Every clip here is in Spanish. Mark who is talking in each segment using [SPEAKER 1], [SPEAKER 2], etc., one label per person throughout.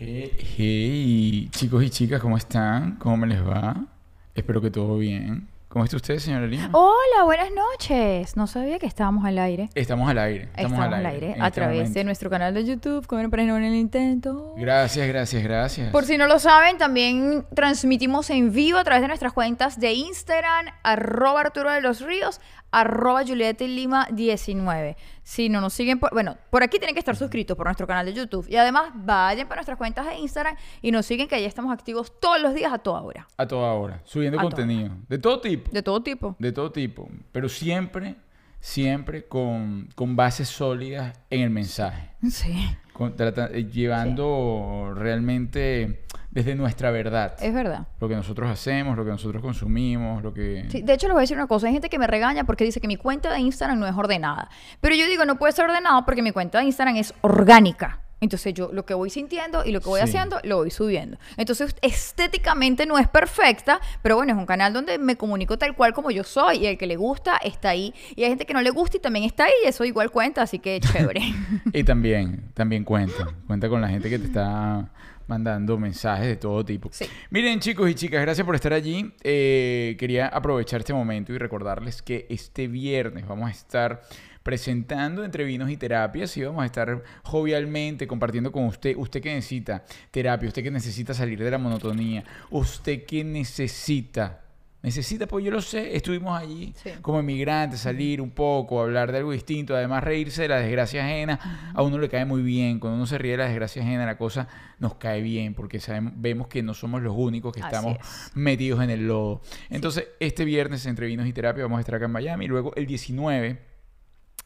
[SPEAKER 1] Hey, hey, chicos y chicas, ¿cómo están? ¿Cómo me les va? Espero que todo bien. ¿Cómo está usted, señora Lima?
[SPEAKER 2] Hola, buenas noches. No sabía que estábamos al aire.
[SPEAKER 1] Estamos al aire.
[SPEAKER 2] Estamos, al aire, a
[SPEAKER 1] este
[SPEAKER 2] través
[SPEAKER 1] momento.
[SPEAKER 2] de nuestro canal de YouTube, Comer para en el intento.
[SPEAKER 1] Gracias, gracias, gracias.
[SPEAKER 2] Por si no lo saben, también transmitimos en vivo a través de nuestras cuentas de Instagram, arroba Arturo de los Ríos, arroba Julieta Lima 19. Si no nos siguen, por, bueno, por aquí tienen que estar suscritos por nuestro canal de YouTube. Y además, vayan para nuestras cuentas de Instagram y nos siguen que ahí estamos activos todos los días a toda hora.
[SPEAKER 1] A toda hora, subiendo
[SPEAKER 2] A toda
[SPEAKER 1] contenido. De todo tipo.
[SPEAKER 2] De todo tipo.
[SPEAKER 1] De todo tipo. Pero siempre, siempre con, con bases sólidas en el mensaje.
[SPEAKER 2] Sí,
[SPEAKER 1] Con- trata- eh, llevando realmente desde nuestra verdad.
[SPEAKER 2] es verdad.
[SPEAKER 1] Lo que nosotros hacemos, lo que nosotros consumimos, lo que...
[SPEAKER 2] Sí, de hecho, les voy a decir una cosa. Hay gente que me regaña porque dice que mi cuenta de Instagram no es ordenada. Pero yo digo, no puede ser ordenado porque mi cuenta de Instagram es orgánica. Entonces yo lo que voy sintiendo y lo que voy
[SPEAKER 1] Sí.
[SPEAKER 2] haciendo, lo voy subiendo. Entonces estéticamente no es perfecta, pero bueno, es un canal donde me comunico tal cual como yo soy y el que le gusta está ahí. Y hay gente que no le gusta y también está ahí y eso igual cuenta, así que chévere.
[SPEAKER 1] Y también, también cuenta. Cuenta con la gente que te está mandando mensajes de todo tipo.
[SPEAKER 2] Sí.
[SPEAKER 1] Miren, chicos y chicas, gracias por estar allí. Eh, quería aprovechar este momento y recordarles que este viernes vamos a estar presentando entre vinos y terapias y vamos a estar jovialmente compartiendo con usted, usted que necesita terapia, usted que necesita salir de la monotonía, usted que necesita Necesita, pues yo lo sé, estuvimos allí
[SPEAKER 2] Sí.
[SPEAKER 1] como emigrantes, salir un poco, hablar de algo distinto, además reírse de la desgracia ajena, a uno le cae muy bien, cuando uno se ríe de la desgracia ajena la cosa nos cae bien, porque sabemos, vemos que no somos los únicos que
[SPEAKER 2] Así
[SPEAKER 1] estamos
[SPEAKER 2] es.
[SPEAKER 1] metidos en el lodo. Entonces, este viernes entre vinos y terapia vamos a estar acá en Miami, luego el 19,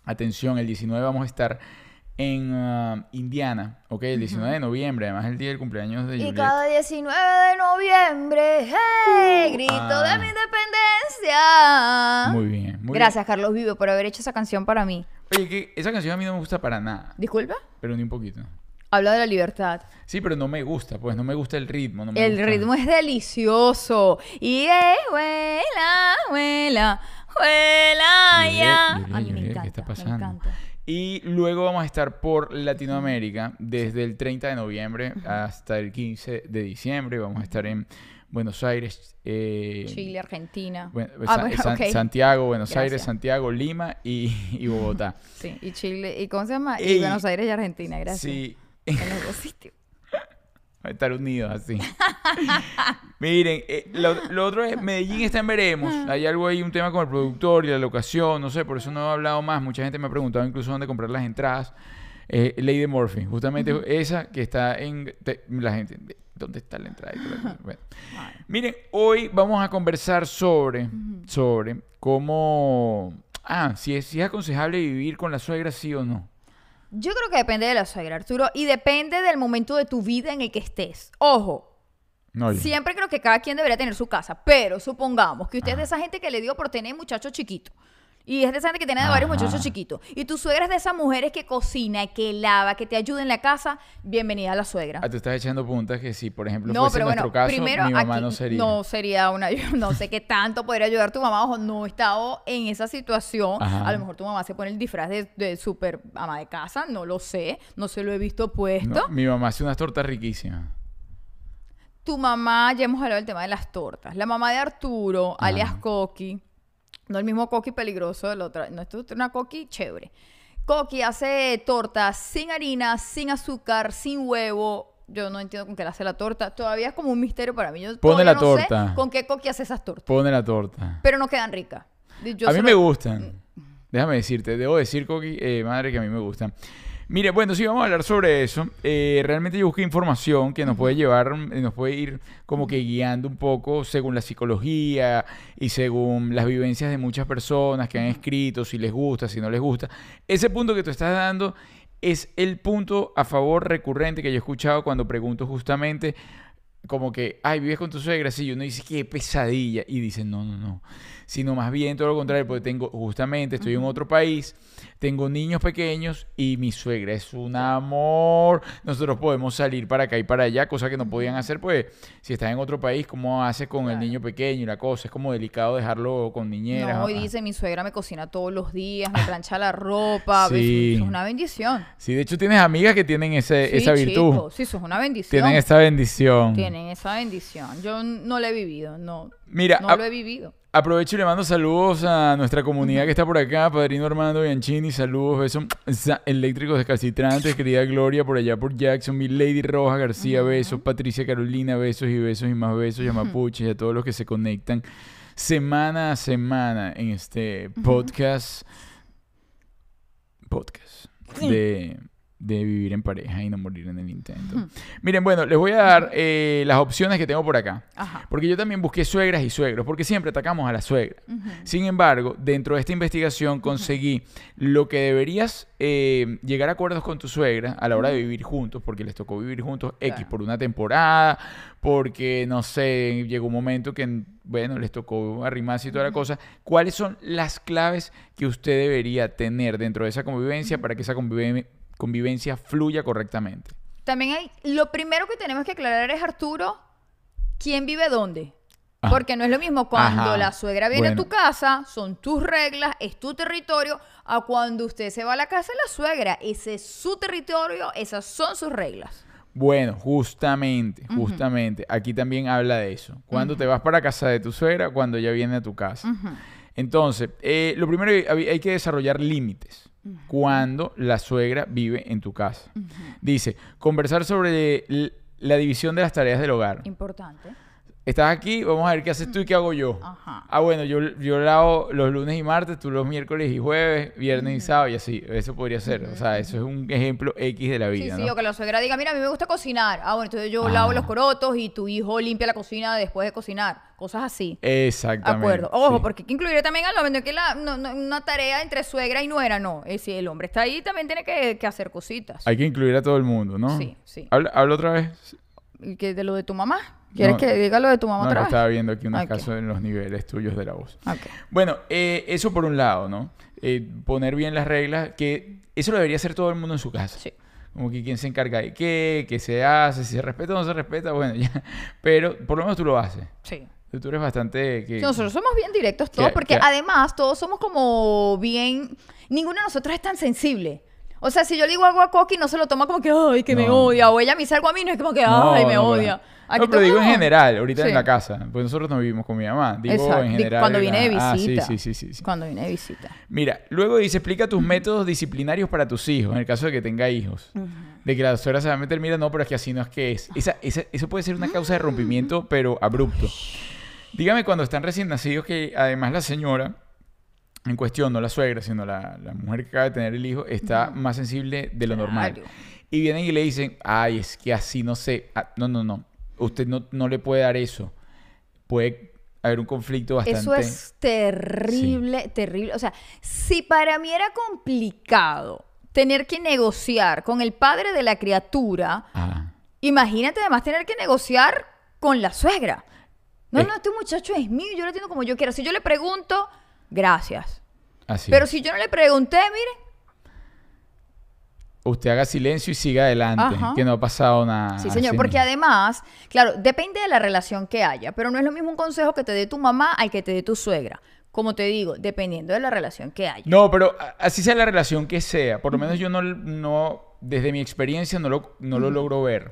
[SPEAKER 1] atención, el 19 vamos a estar en ah, Indiana, ¿ok? El 19 de noviembre, además el día del cumpleaños de
[SPEAKER 2] Y
[SPEAKER 1] Juliet.
[SPEAKER 2] cada 19 de noviembre, ¡hey! Grito
[SPEAKER 1] ah.
[SPEAKER 2] de mi independencia.
[SPEAKER 1] Muy bien, muy
[SPEAKER 2] Gracias, Carlos Vivo, por haber hecho esa canción para mí.
[SPEAKER 1] bien. Oye, que esa canción a mí no me gusta para nada,
[SPEAKER 2] Disculpa.
[SPEAKER 1] pero ni un poquito.
[SPEAKER 2] Habla de la libertad.
[SPEAKER 1] Sí, pero no me gusta, pues no me gusta el ritmo. No me
[SPEAKER 2] El
[SPEAKER 1] gusta.
[SPEAKER 2] ritmo es delicioso. Y eh, huela, huela, huela
[SPEAKER 1] Juliet,
[SPEAKER 2] ya.
[SPEAKER 1] Juliet,
[SPEAKER 2] A mí me
[SPEAKER 1] Juliet, ¿qué
[SPEAKER 2] encanta,
[SPEAKER 1] está
[SPEAKER 2] me
[SPEAKER 1] pasando?
[SPEAKER 2] encanta.
[SPEAKER 1] Y luego vamos a estar por Latinoamérica desde el 30 de noviembre hasta el 15 de diciembre. Vamos a estar en Buenos Aires, eh,
[SPEAKER 2] Chile, Argentina. Ah, bueno.
[SPEAKER 1] Santiago, Buenos
[SPEAKER 2] Gracias.
[SPEAKER 1] Aires, Santiago, Lima y, y Bogotá.
[SPEAKER 2] Sí, y Chile. ¿Y cómo se llama? Y Buenos Aires y Argentina, gracias.
[SPEAKER 1] Sí,
[SPEAKER 2] En los dos sitios.
[SPEAKER 1] Estar unidos así. Miren, eh, lo, lo otro es, Medellín está en veremos. Hay algo ahí, un tema con el productor y la locación, no sé, por eso no he hablado más. Mucha gente me ha preguntado incluso dónde comprar las entradas. Eh, Lady Murphy, justamente esa que está en... te- la gente, ¿dónde está la entrada? Bueno. Miren, hoy vamos a conversar sobre, sobre cómo... Ah, si es, si es aconsejable vivir con la suegra, sí o no.
[SPEAKER 2] Yo creo que depende de la suegra, Arturo, y depende del momento de tu vida en el que estés. Ojo,
[SPEAKER 1] No,
[SPEAKER 2] Siempre creo que cada quien debería tener su casa, pero supongamos que usted es de esa gente que le dio por tener muchachos chiquitos. Y es de esa gente que tiene de varios
[SPEAKER 1] Ajá.
[SPEAKER 2] muchachos chiquitos. Y tu suegra es de esas mujeres que cocina, que lava, que te ayuda en la casa. Bienvenida a la suegra.
[SPEAKER 1] Ah, tú estás echando puntas que si, por ejemplo,
[SPEAKER 2] No,
[SPEAKER 1] fuese
[SPEAKER 2] pero
[SPEAKER 1] nuestro
[SPEAKER 2] bueno,
[SPEAKER 1] caso,
[SPEAKER 2] primero
[SPEAKER 1] mi mamá
[SPEAKER 2] aquí
[SPEAKER 1] no sería.
[SPEAKER 2] no sería una no sé qué tanto podría ayudar tu mamá, ojo, no he estado en esa situación.
[SPEAKER 1] Ajá.
[SPEAKER 2] A lo mejor tu mamá se pone el disfraz de, de super ama de casa, no lo sé, no se lo he visto puesto.
[SPEAKER 1] No, mi mamá hace unas tortas riquísimas.
[SPEAKER 2] Tu mamá, ya hemos hablado del tema de las tortas. La mamá de Arturo,
[SPEAKER 1] Ajá.
[SPEAKER 2] alias Coqui, no el mismo Coqui peligroso del otro, no, esto es una Coqui chévere. Coqui hace tortas sin harina, sin azúcar, sin huevo. Yo no entiendo con qué le hace la torta. Todavía es como un misterio para mí. Yo
[SPEAKER 1] Pone la
[SPEAKER 2] no sé
[SPEAKER 1] torta.
[SPEAKER 2] con qué Coqui hace esas tortas.
[SPEAKER 1] Pone la torta.
[SPEAKER 2] Pero no quedan ricas. Yo
[SPEAKER 1] a mí
[SPEAKER 2] solo-
[SPEAKER 1] me gustan. Déjame decirte, debo decir, Coqui, eh, madre, que a mí me gustan. Mire, bueno, sí, vamos a hablar sobre eso. Eh, realmente yo busqué información que nos puede llevar, eh, nos puede ir como que guiando un poco según la psicología y según las vivencias de muchas personas que han escrito, si les gusta, si no les gusta. Ese punto que tú estás dando es el punto a favor recurrente que yo he escuchado cuando pregunto justamente como que, ay, vives con tu suegra, sí, y uno dice, qué pesadilla, y dicen, no, no, no, sino más bien todo lo contrario, porque tengo, justamente, estoy en otro país, tengo niños pequeños y mi suegra es un amor, nosotros podemos salir para acá y para allá, cosa que no podían hacer, pues, si estás en otro país, ¿cómo haces con el niño pequeño y la cosa? Es como delicado dejarlo con niñeras.
[SPEAKER 2] No, y
[SPEAKER 1] Ah,
[SPEAKER 2] dice, mi suegra me cocina todos los días, me plancha la ropa,
[SPEAKER 1] Sí.
[SPEAKER 2] es una bendición.
[SPEAKER 1] Sí, de hecho tienes amigas que tienen ese,
[SPEAKER 2] Sí,
[SPEAKER 1] esa virtud,
[SPEAKER 2] chico, sí, eso es una bendición.
[SPEAKER 1] tienen esa bendición.
[SPEAKER 2] Tienen esa bendición. Yo no la he vivido, no,
[SPEAKER 1] Mira,
[SPEAKER 2] no
[SPEAKER 1] a-
[SPEAKER 2] lo he vivido.
[SPEAKER 1] Aprovecho y le mando saludos a nuestra comunidad que está por acá, Padrino Armando Bianchini, saludos, besos eléctricos descalcitrantes, querida Gloria por allá por Jackson, mi Lady Roja García, besos, Patricia Carolina, besos y besos y más besos, y a Mapuche y a todos los que se conectan semana a semana en este podcast, podcast de, de vivir en pareja y no morir en el intento. Miren, bueno, les voy a dar eh, las opciones que tengo por acá.
[SPEAKER 2] Ajá.
[SPEAKER 1] Porque yo también busqué suegras y suegros, porque siempre atacamos a la suegra. Sin embargo, dentro de esta investigación conseguí lo que deberías eh, llegar a acuerdos con tu suegra a la hora de vivir juntos, porque les tocó vivir juntos X
[SPEAKER 2] Claro.
[SPEAKER 1] por una temporada, porque no sé, llegó un momento que, bueno, les tocó arrimarse y toda la cosa. ¿Cuáles son las claves que usted debería tener dentro de esa convivencia para que esa convive- convivencia fluya correctamente?
[SPEAKER 2] También hay, lo primero que tenemos que aclarar es, Arturo, ¿quién vive dónde?
[SPEAKER 1] Ajá.
[SPEAKER 2] Porque no es lo mismo cuando
[SPEAKER 1] Ajá.
[SPEAKER 2] la suegra viene
[SPEAKER 1] Bueno.
[SPEAKER 2] a tu casa, son tus reglas, es tu territorio, a cuando usted se va a la casa de la suegra. Ese es su territorio, esas son sus reglas.
[SPEAKER 1] Bueno, justamente, justamente, aquí también habla de eso. Cuando te vas para casa de tu suegra, cuando ella viene a tu casa. Entonces, eh, lo primero hay, hay que desarrollar límites cuando la suegra vive en tu casa. Dice, conversar sobre la división de las tareas del hogar.
[SPEAKER 2] Importante.
[SPEAKER 1] Estás aquí, vamos a ver qué haces tú y qué hago yo.
[SPEAKER 2] Ajá.
[SPEAKER 1] Ah, bueno, yo, yo lavo los lunes y martes, tú los miércoles y jueves, viernes y sábado y así. Eso podría ser. O sea, eso es un ejemplo X de la
[SPEAKER 2] Sí,
[SPEAKER 1] vida.
[SPEAKER 2] sí,
[SPEAKER 1] ¿no?
[SPEAKER 2] o que la suegra diga, mira, a mí me gusta cocinar. Ah, bueno, entonces yo
[SPEAKER 1] Ah.
[SPEAKER 2] lavo los corotos y tu hijo limpia la cocina después de cocinar. Cosas así.
[SPEAKER 1] Exactamente.
[SPEAKER 2] Acuerdo. Ojo,
[SPEAKER 1] sí.
[SPEAKER 2] porque hay que incluir también al hombre, no es que la, no- no- una tarea entre suegra y nuera, no. Es decir, el hombre está ahí también tiene que, que hacer cositas.
[SPEAKER 1] Hay que incluir a todo el mundo, ¿no?
[SPEAKER 2] Sí, sí.
[SPEAKER 1] Habla, habla otra vez.
[SPEAKER 2] ¿Y que de lo de tu mamá? ¿Quieres
[SPEAKER 1] No,
[SPEAKER 2] que diga lo de tu mamá
[SPEAKER 1] No,
[SPEAKER 2] otra vez?
[SPEAKER 1] estaba viendo aquí unos
[SPEAKER 2] Ok.
[SPEAKER 1] casos en los niveles tuyos de la voz.
[SPEAKER 2] Ok.
[SPEAKER 1] Bueno, eh, eso por un lado, ¿no? Eh, poner bien las reglas, que eso lo debería hacer todo el mundo en su casa.
[SPEAKER 2] Sí.
[SPEAKER 1] Como que quién se encarga de qué, qué se hace, si se respeta o no se respeta, bueno, ya. Pero por lo menos tú lo haces.
[SPEAKER 2] Sí.
[SPEAKER 1] Tú eres bastante... Que,
[SPEAKER 2] Nosotros somos bien directos todos,
[SPEAKER 1] Que-
[SPEAKER 2] porque
[SPEAKER 1] que-
[SPEAKER 2] además todos somos como bien. Ninguno de nosotros es tan sensible. O sea, si yo le digo algo a Coqui, no se lo toma como que, ay, que me
[SPEAKER 1] No.
[SPEAKER 2] odia. O ella me dice algo a mí, no es como que,
[SPEAKER 1] No,
[SPEAKER 2] ay, me
[SPEAKER 1] no,
[SPEAKER 2] odia. Aquí
[SPEAKER 1] No, pero
[SPEAKER 2] todo-
[SPEAKER 1] digo en general, ahorita
[SPEAKER 2] Sí.
[SPEAKER 1] en la casa. Pues nosotros no vivimos con mi mamá. Digo
[SPEAKER 2] Exacto,
[SPEAKER 1] en
[SPEAKER 2] di-
[SPEAKER 1] general.
[SPEAKER 2] cuando viene de
[SPEAKER 1] ah, sí,
[SPEAKER 2] visita.
[SPEAKER 1] sí, sí, sí, sí.
[SPEAKER 2] Cuando viene de visita.
[SPEAKER 1] Mira, luego dice, explica tus métodos disciplinarios para tus hijos, en el caso de que tenga hijos. De que la suegra se va a meter, mira, no, pero es que así no es que es. Esa, esa- eso puede ser una causa de rompimiento, pero abrupto. Dígame cuando están recién nacidos que además la señora en cuestión, no la suegra, sino la, la mujer que acaba de tener el hijo, está más sensible de lo normal. Y vienen y le dicen, ay, es que así no sé. Ah, no, no, no. Usted no, no le puede dar eso. Puede haber un conflicto bastante...
[SPEAKER 2] Eso es terrible, terrible. O sea, si para mí era complicado tener que negociar con el padre de la criatura,
[SPEAKER 1] Ah.
[SPEAKER 2] imagínate además tener que negociar con la suegra. No,
[SPEAKER 1] Es-
[SPEAKER 2] no, este muchacho es mío, yo lo entiendo como yo quiera. Si yo le pregunto, gracias.
[SPEAKER 1] Así.
[SPEAKER 2] Pero si yo no le pregunté, mire,
[SPEAKER 1] Usted haga silencio y siga adelante,
[SPEAKER 2] Ajá.
[SPEAKER 1] que no ha pasado nada.
[SPEAKER 2] Sí, señor, porque
[SPEAKER 1] mismo.
[SPEAKER 2] además, claro, depende de la relación que haya, pero no es lo mismo un consejo que te dé tu mamá al que te dé tu suegra. Como te digo, dependiendo de la relación que haya.
[SPEAKER 1] No, pero así sea la relación que sea, por lo menos yo no, no desde mi experiencia no lo, no lo logro ver.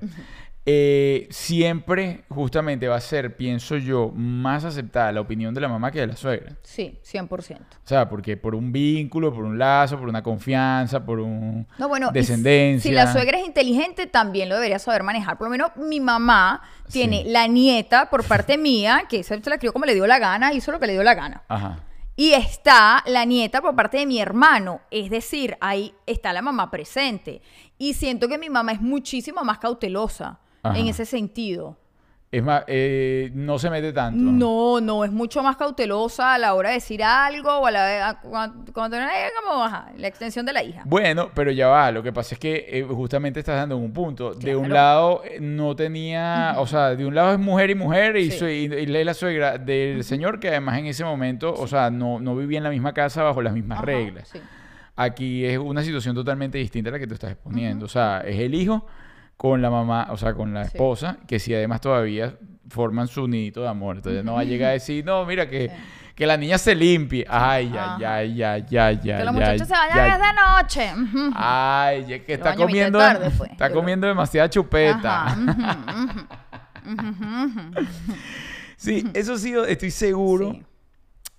[SPEAKER 1] Eh, siempre justamente va a ser, pienso yo, más aceptada la opinión de la mamá que de la suegra.
[SPEAKER 2] Sí, 100%.
[SPEAKER 1] O sea, porque por un vínculo, por un lazo, por una confianza, por un
[SPEAKER 2] No, bueno,
[SPEAKER 1] descendencia.
[SPEAKER 2] Si la suegra es inteligente, también lo debería saber manejar. Por lo menos mi mamá tiene
[SPEAKER 1] Sí.
[SPEAKER 2] la nieta por parte mía, que se la crió como le dio la gana, hizo lo que le dio la gana.
[SPEAKER 1] Ajá.
[SPEAKER 2] Y está la nieta por parte de mi hermano. Es decir, ahí está la mamá presente. Y siento que mi mamá es muchísimo más cautelosa
[SPEAKER 1] Ajá.
[SPEAKER 2] en ese sentido.
[SPEAKER 1] Es más, eh, no se mete tanto.
[SPEAKER 2] No, no, es mucho más cautelosa a la hora de decir algo o a la de a- cuando, cuando eh, como ajá, la extensión de la hija.
[SPEAKER 1] Bueno, pero ya va. Lo que pasa es que eh, justamente estás dando un punto. De un lado eh, no tenía, o sea, de un lado es mujer y mujer y,
[SPEAKER 2] Sí.
[SPEAKER 1] su- y, y es la suegra del señor que además en ese momento, o sea, no, no vivía en la misma casa bajo las mismas
[SPEAKER 2] Ajá,
[SPEAKER 1] reglas.
[SPEAKER 2] sí.
[SPEAKER 1] Aquí es una situación totalmente distinta a la que tú estás exponiendo. O sea, es el hijo con la mamá, o sea, con la
[SPEAKER 2] Sí.
[SPEAKER 1] esposa, que si además todavía forman su nidito de amor. Entonces no va a llegar a decir, no, mira que,
[SPEAKER 2] Sí.
[SPEAKER 1] que la niña se limpie. Ay, ya, ya, ya, ya, ya.
[SPEAKER 2] Que los muchachos se vayan
[SPEAKER 1] ya.
[SPEAKER 2] desde noche. Ujú.
[SPEAKER 1] Ay, ya que está comiendo,
[SPEAKER 2] tarde, pues.
[SPEAKER 1] está
[SPEAKER 2] Yo
[SPEAKER 1] comiendo demasiada chupeta.
[SPEAKER 2] Ajá.
[SPEAKER 1] Sí, eso sí, estoy seguro.
[SPEAKER 2] Sí.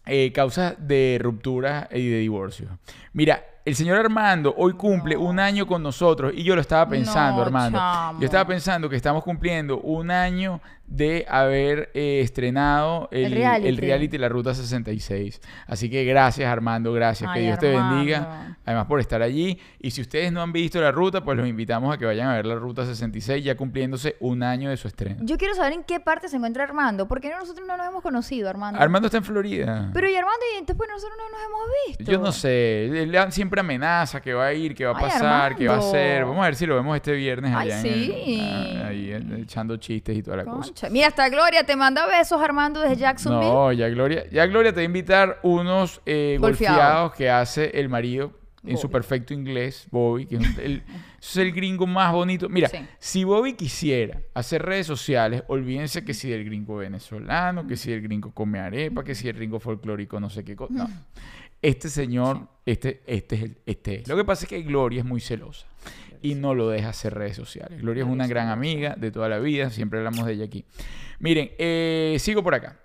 [SPEAKER 1] eh, causas de ruptura y de divorcio. Mira, el señor Armando hoy cumple un año con nosotros y yo lo estaba pensando,
[SPEAKER 2] No,
[SPEAKER 1] Armando.
[SPEAKER 2] chamo.
[SPEAKER 1] Yo estaba pensando que estamos cumpliendo un año de haber eh, estrenado el,
[SPEAKER 2] El reality.
[SPEAKER 1] el reality La Ruta 66. Así que gracias, Armando, gracias. que
[SPEAKER 2] Ay,
[SPEAKER 1] Dios te
[SPEAKER 2] Armando.
[SPEAKER 1] bendiga. Además por estar allí. Y si ustedes no han visto la ruta, pues los invitamos a que vayan a ver la Ruta 66 ya cumpliéndose un año de su estreno.
[SPEAKER 2] Yo quiero saber en qué parte se encuentra Armando, porque nosotros no nos hemos conocido, Armando.
[SPEAKER 1] Armando está en Florida.
[SPEAKER 2] Pero y Armando, y después nosotros no nos hemos visto.
[SPEAKER 1] Yo no sé, él siempre amenaza que va a ir, que va a
[SPEAKER 2] Ay,
[SPEAKER 1] pasar, que va a
[SPEAKER 2] Armando.
[SPEAKER 1] hacer. Vamos a ver si lo vemos este viernes
[SPEAKER 2] Ay,
[SPEAKER 1] allá en
[SPEAKER 2] sí.
[SPEAKER 1] el- ah, ahí, echando chistes y toda la cosa.
[SPEAKER 2] Mira, hasta Gloria te manda besos, Armando, desde Jacksonville.
[SPEAKER 1] No, ya Gloria, ya Gloria te va a invitar unos eh,
[SPEAKER 2] Golfeado.
[SPEAKER 1] golfeados que hace el marido en su perfecto inglés, Bobby, que es el, es el gringo más bonito. Mira,
[SPEAKER 2] Sí.
[SPEAKER 1] si Bobby quisiera hacer redes sociales, olvídense que si del gringo venezolano, que si el gringo come arepa, que si el gringo folclórico no sé qué cosa. No. Este señor, este, este es el, este es. Lo que pasa es que Gloria es muy celosa y no lo deja hacer redes sociales. Gloria es una gran amiga de toda la vida, siempre hablamos de ella aquí. Miren, eh, sigo por acá.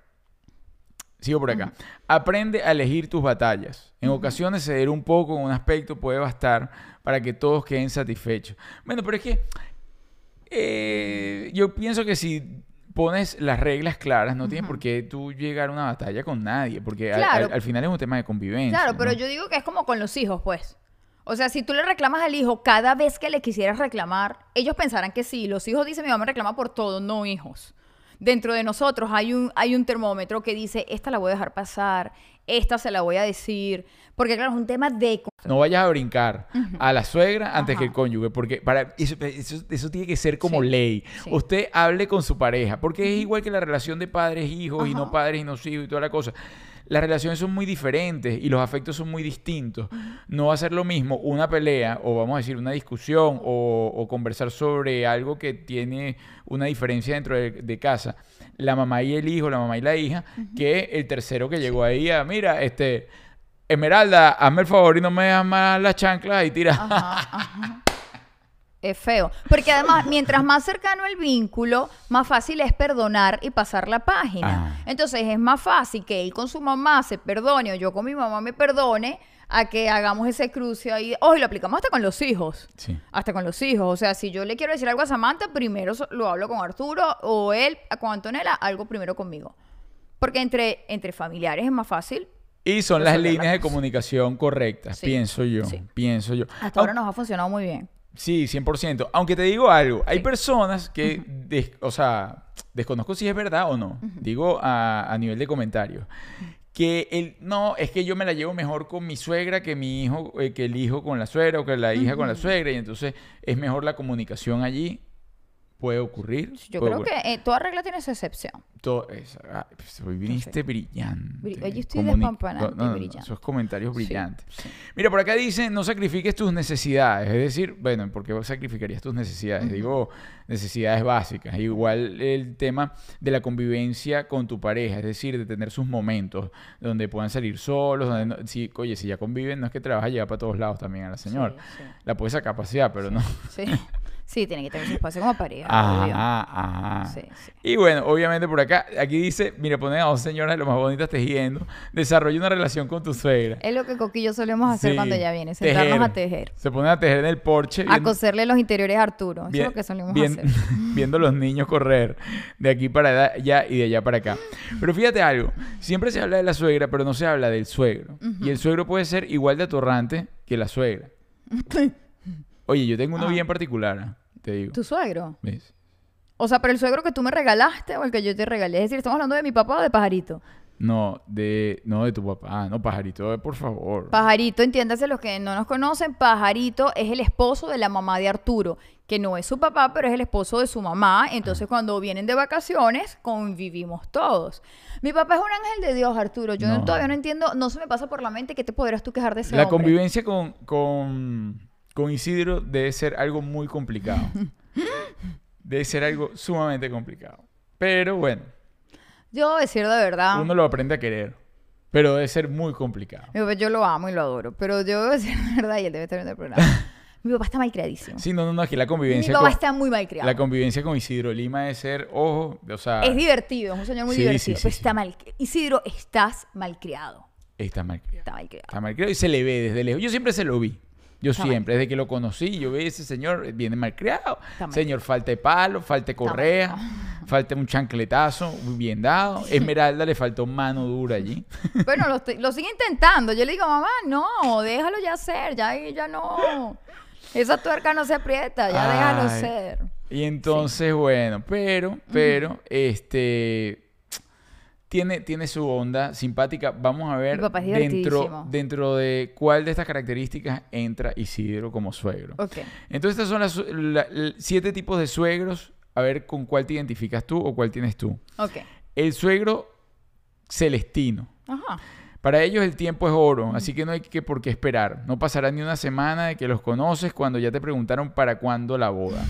[SPEAKER 1] Sigo por acá. Aprende a elegir tus batallas. En ocasiones ceder un poco en un aspecto puede bastar para que todos queden satisfechos. Bueno, pero es que eh, yo pienso que si pones las reglas claras, no tienes por qué tú llegar a una batalla con nadie, porque al-
[SPEAKER 2] Claro.
[SPEAKER 1] al, al final es un tema de convivencia.
[SPEAKER 2] Claro, pero
[SPEAKER 1] ¿no?
[SPEAKER 2] yo digo que es como con los hijos, pues. O sea, si tú le reclamas al hijo cada vez que le quisieras reclamar, ellos pensarán que sí. Los hijos dicen, mi mamá me reclama por todo, no hijos. Dentro de nosotros hay un, hay un termómetro que dice, esta la voy a dejar pasar, esta se la voy a decir. Porque claro, es un tema de...
[SPEAKER 1] No vayas a brincar a la suegra antes
[SPEAKER 2] Ajá.
[SPEAKER 1] que el cónyuge, porque para eso, eso, eso tiene que ser como
[SPEAKER 2] Sí,
[SPEAKER 1] ley.
[SPEAKER 2] sí.
[SPEAKER 1] Usted hable con su pareja, porque es igual que la relación de padres-hijos y no padres y no hijos y toda la cosa. Las relaciones son muy diferentes y los afectos son muy distintos. No va a ser lo mismo una pelea o vamos a decir una discusión o, o conversar sobre algo que tiene una diferencia dentro de, de casa. La mamá y el hijo, la mamá y la hija, que el tercero que llegó ahí a, mira, este, Esmeralda, hazme el favor y no me dejas más las chanclas y tira.
[SPEAKER 2] Ajá, ajá. Es feo. Porque además, mientras más cercano el vínculo, más fácil es perdonar y pasar la página.
[SPEAKER 1] Ah.
[SPEAKER 2] Entonces es más fácil que él con su mamá se perdone o yo con mi mamá me perdone a que hagamos ese cruce ahí. Oh, y lo aplicamos hasta con los hijos.
[SPEAKER 1] Sí.
[SPEAKER 2] Hasta con los hijos. O sea, si yo le quiero decir algo a Samantha, primero lo hablo con Arturo o él con Antonella, algo primero conmigo. Porque entre, entre familiares es más fácil.
[SPEAKER 1] Y son las líneas de comunicación correctas,
[SPEAKER 2] Sí,
[SPEAKER 1] pienso yo.
[SPEAKER 2] sí.
[SPEAKER 1] Pienso yo.
[SPEAKER 2] Hasta ahora nos ha funcionado muy bien.
[SPEAKER 1] Sí, 100%. Aunque te digo algo, hay
[SPEAKER 2] Sí.
[SPEAKER 1] personas que, des- o sea, desconozco si es verdad o no, digo a, a nivel de comentarios, que el, no, es que yo me la llevo mejor con mi suegra que mi hijo, eh, que el hijo con la suegra o que la hija con la suegra, y entonces es mejor la comunicación allí. Puede ocurrir.
[SPEAKER 2] Yo
[SPEAKER 1] puede
[SPEAKER 2] creo
[SPEAKER 1] ocurrir.
[SPEAKER 2] que eh, toda regla tiene su excepción.
[SPEAKER 1] Todo ah, pues, viniste brillante.
[SPEAKER 2] Bri- hoy estoy despampanante
[SPEAKER 1] no, no, no,
[SPEAKER 2] brillante.
[SPEAKER 1] Esos comentarios
[SPEAKER 2] Sí,
[SPEAKER 1] brillantes.
[SPEAKER 2] sí.
[SPEAKER 1] Mira, por acá dice, no sacrifiques tus necesidades. Es decir, bueno, ¿por qué sacrificarías tus necesidades? Digo, necesidades básicas. Igual el tema de la convivencia con tu pareja, es decir, de tener sus momentos donde puedan salir solos. Donde no- si, oye, si ya conviven, no es que te la vas a llevar para todos lados también a la señora.
[SPEAKER 2] Sí, sí.
[SPEAKER 1] La puedes sacar a pasear, pero no.
[SPEAKER 2] Sí. Sí, tiene que tener su espacio como pareja.
[SPEAKER 1] Ajá, ajá.
[SPEAKER 2] Sí, sí.
[SPEAKER 1] Y bueno, obviamente por acá, aquí dice, mira, ponen a dos señoras lo más bonitas tejiendo. Desarrolla una relación con tu suegra.
[SPEAKER 2] Es lo que Coquillo solemos hacer
[SPEAKER 1] Sí,
[SPEAKER 2] cuando ella viene, sentarnos
[SPEAKER 1] tejer.
[SPEAKER 2] a tejer.
[SPEAKER 1] Se ponen a tejer en el porche.
[SPEAKER 2] A
[SPEAKER 1] viendo-
[SPEAKER 2] coserle los interiores a Arturo. Eso
[SPEAKER 1] bien-
[SPEAKER 2] es lo que solemos
[SPEAKER 1] bien-
[SPEAKER 2] hacer.
[SPEAKER 1] viendo los niños correr de aquí para allá y de allá para acá. Pero fíjate algo, siempre se habla de la suegra, pero no se habla del suegro. Y el suegro puede ser igual de atorrante que la suegra. Oye, yo tengo uno
[SPEAKER 2] Ajá.
[SPEAKER 1] bien particular, ¿ah? te digo.
[SPEAKER 2] ¿Tu suegro?
[SPEAKER 1] ¿Ves?
[SPEAKER 2] O sea, pero el suegro que tú me regalaste o el que yo te regalé. Es decir, estamos hablando de mi papá o de pajarito.
[SPEAKER 1] No, de, no de tu papá. No, pajarito, eh, por favor.
[SPEAKER 2] Pajarito, entiéndase los que no nos conocen, Pajarito es el esposo de la mamá de Arturo, que no es su papá, pero es el esposo de su mamá. Entonces, cuando vienen de vacaciones, convivimos todos. Mi papá es un ángel de Dios, Arturo. Yo no-
[SPEAKER 1] No.
[SPEAKER 2] todavía no entiendo, no se me pasa por la mente que te podrás tú quejar de ese
[SPEAKER 1] La
[SPEAKER 2] hombre.
[SPEAKER 1] convivencia con, con, con Isidro debe ser algo muy complicado. debe ser algo sumamente complicado. Pero bueno,
[SPEAKER 2] Yo decir de verdad,
[SPEAKER 1] uno lo aprende a querer. Pero debe ser muy complicado.
[SPEAKER 2] mi papá, yo lo amo y lo adoro, pero yo debo decir de verdad, y él debe estar viendo el programa. mi papá está malcriadísimo.
[SPEAKER 1] Sí, no, no, no, aquí la
[SPEAKER 2] mi
[SPEAKER 1] convivencia
[SPEAKER 2] papá
[SPEAKER 1] con,
[SPEAKER 2] está muy malcriado.
[SPEAKER 1] la convivencia con Isidro Lima debe ser, ojo, o sea,
[SPEAKER 2] Es divertido, es un señor muy
[SPEAKER 1] Sí,
[SPEAKER 2] divertido,
[SPEAKER 1] sí,
[SPEAKER 2] pero está mal. Isidro, estás malcriado.
[SPEAKER 1] está mal criado.
[SPEAKER 2] Está malcriado.
[SPEAKER 1] Está mal criado y se le ve desde lejos. Yo siempre se lo vi. Yo
[SPEAKER 2] Está
[SPEAKER 1] siempre, desde que lo conocí, yo vi ese señor, viene mal criado.
[SPEAKER 2] Está mal
[SPEAKER 1] Señor, falta de palo, falta de correa, falta un chancletazo bien dado. Esmeralda le faltó mano dura allí.
[SPEAKER 2] Bueno, lo, lo sigue intentando. Yo le digo, mamá, no, déjalo ya ser, ya, ya no. Esa tuerca no se aprieta, ya déjalo ser.
[SPEAKER 1] Y entonces, bueno, pero, pero, este, tiene, tiene su onda simpática. Vamos a ver dentro, dentro de cuál de estas características entra Isidro como suegro.
[SPEAKER 2] Ok.
[SPEAKER 1] Entonces, estas son las su- la- la- siete tipos de suegros. A ver con cuál te identificas tú o cuál tienes tú.
[SPEAKER 2] Ok.
[SPEAKER 1] El suegro celestino.
[SPEAKER 2] Ajá.
[SPEAKER 1] Para ellos el tiempo es oro, así que no hay que por qué esperar. No pasará ni una semana de que los conoces cuando ya te preguntaron para cuándo la boda.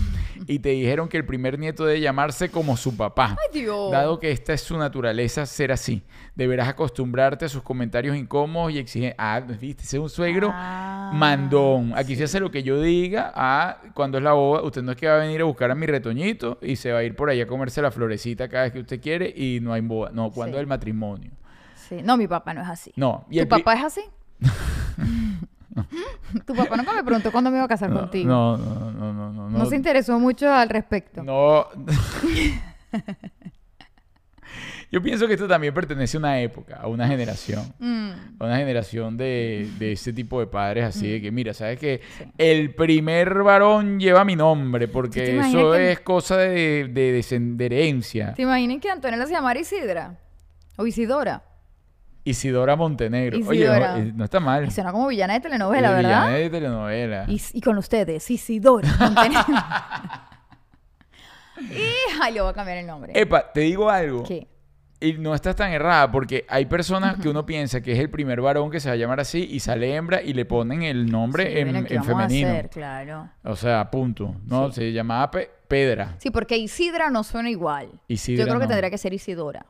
[SPEAKER 1] Y te dijeron que el primer nieto debe llamarse como su papá.
[SPEAKER 2] Ay, Dios.
[SPEAKER 1] Dado que esta es su naturaleza ser así, deberás acostumbrarte a sus comentarios incómodos y exigir. Ah, viste, ese es un suegro
[SPEAKER 2] Ah,
[SPEAKER 1] mandón. Aquí se hace lo que yo diga. Ah, cuando es la boda, usted no es que va a venir a buscar a mi retoñito y se va a ir por ahí a comerse la florecita cada vez que usted quiere y no hay boda. No, cuando
[SPEAKER 2] Sí.
[SPEAKER 1] es el matrimonio.
[SPEAKER 2] Sí. No, mi papá no es así.
[SPEAKER 1] No. Y
[SPEAKER 2] ¿Tu papá es así? tu papá nunca me preguntó cuándo me iba a casar
[SPEAKER 1] no,
[SPEAKER 2] contigo.
[SPEAKER 1] no, no, no, no, no,
[SPEAKER 2] No se interesó mucho al respecto.
[SPEAKER 1] No. Yo pienso que esto también pertenece a una época, a una generación.
[SPEAKER 2] Mm,
[SPEAKER 1] A una generación de, de ese tipo de padres así de que, mira, ¿sabes que
[SPEAKER 2] Sí.
[SPEAKER 1] El primer varón lleva mi nombre
[SPEAKER 2] ¿Tú te
[SPEAKER 1] porque eso
[SPEAKER 2] que-
[SPEAKER 1] es cosa de, de, descend- de herencia.
[SPEAKER 2] ¿Te imaginas que Antonella se llamara Isidra? O Isidora.
[SPEAKER 1] Isidora Montenegro.
[SPEAKER 2] Isidora.
[SPEAKER 1] Oye, no, eh, no está mal.
[SPEAKER 2] Y suena como villana de telenovela,
[SPEAKER 1] Eh,
[SPEAKER 2] ¿verdad?
[SPEAKER 1] villana de telenovela.
[SPEAKER 2] Y, y con ustedes, Isidora Montenegro. y ay, le voy a cambiar el nombre.
[SPEAKER 1] Epa, te digo algo.
[SPEAKER 2] ¿Qué?
[SPEAKER 1] Y no estás tan errada porque hay personas que uno piensa que es el primer varón que se va a llamar así y sale hembra y le ponen el nombre
[SPEAKER 2] Sí,
[SPEAKER 1] en,
[SPEAKER 2] mira, ¿qué
[SPEAKER 1] en
[SPEAKER 2] vamos a
[SPEAKER 1] femenino.
[SPEAKER 2] hacer? Claro.
[SPEAKER 1] O sea, punto. No,
[SPEAKER 2] Sí.
[SPEAKER 1] se llamaba Pe- Pedra.
[SPEAKER 2] Sí, porque Isidra no suena igual.
[SPEAKER 1] Isidra
[SPEAKER 2] Yo creo que
[SPEAKER 1] no.
[SPEAKER 2] tendría que ser Isidora.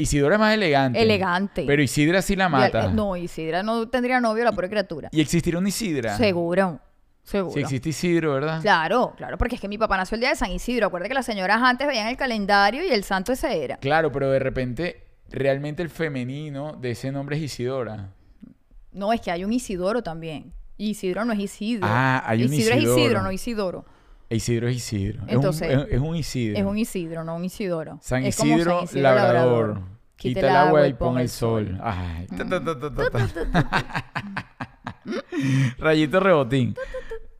[SPEAKER 1] Isidora es más elegante.
[SPEAKER 2] Elegante.
[SPEAKER 1] Pero Isidra sí la mata.
[SPEAKER 2] eh, no, Isidra no tendría novio, la pobre criatura.
[SPEAKER 1] ¿Y existirá una Isidra?
[SPEAKER 2] Seguro. Seguro.
[SPEAKER 1] Si existe Isidro, ¿verdad?
[SPEAKER 2] Claro, claro, porque es que mi papá nació el día de San Isidro. Acuérdate que las señoras antes veían el calendario y el santo ese era.
[SPEAKER 1] Claro, pero de repente, realmente el femenino de ese nombre es Isidora.
[SPEAKER 2] No, es que hay un Isidoro también. Isidro no es Isidro.
[SPEAKER 1] Ah, hay un
[SPEAKER 2] Isidro es
[SPEAKER 1] Isidoro.
[SPEAKER 2] Isidro, no Isidoro.
[SPEAKER 1] Isidro es Isidro. Es un- es, es un Isidro.
[SPEAKER 2] Es un Isidro, no un Isidoro.
[SPEAKER 1] San Isidro,
[SPEAKER 2] San Isidro
[SPEAKER 1] labrador. Quita el agua y pon el sol. Ay. Rayito rebotín.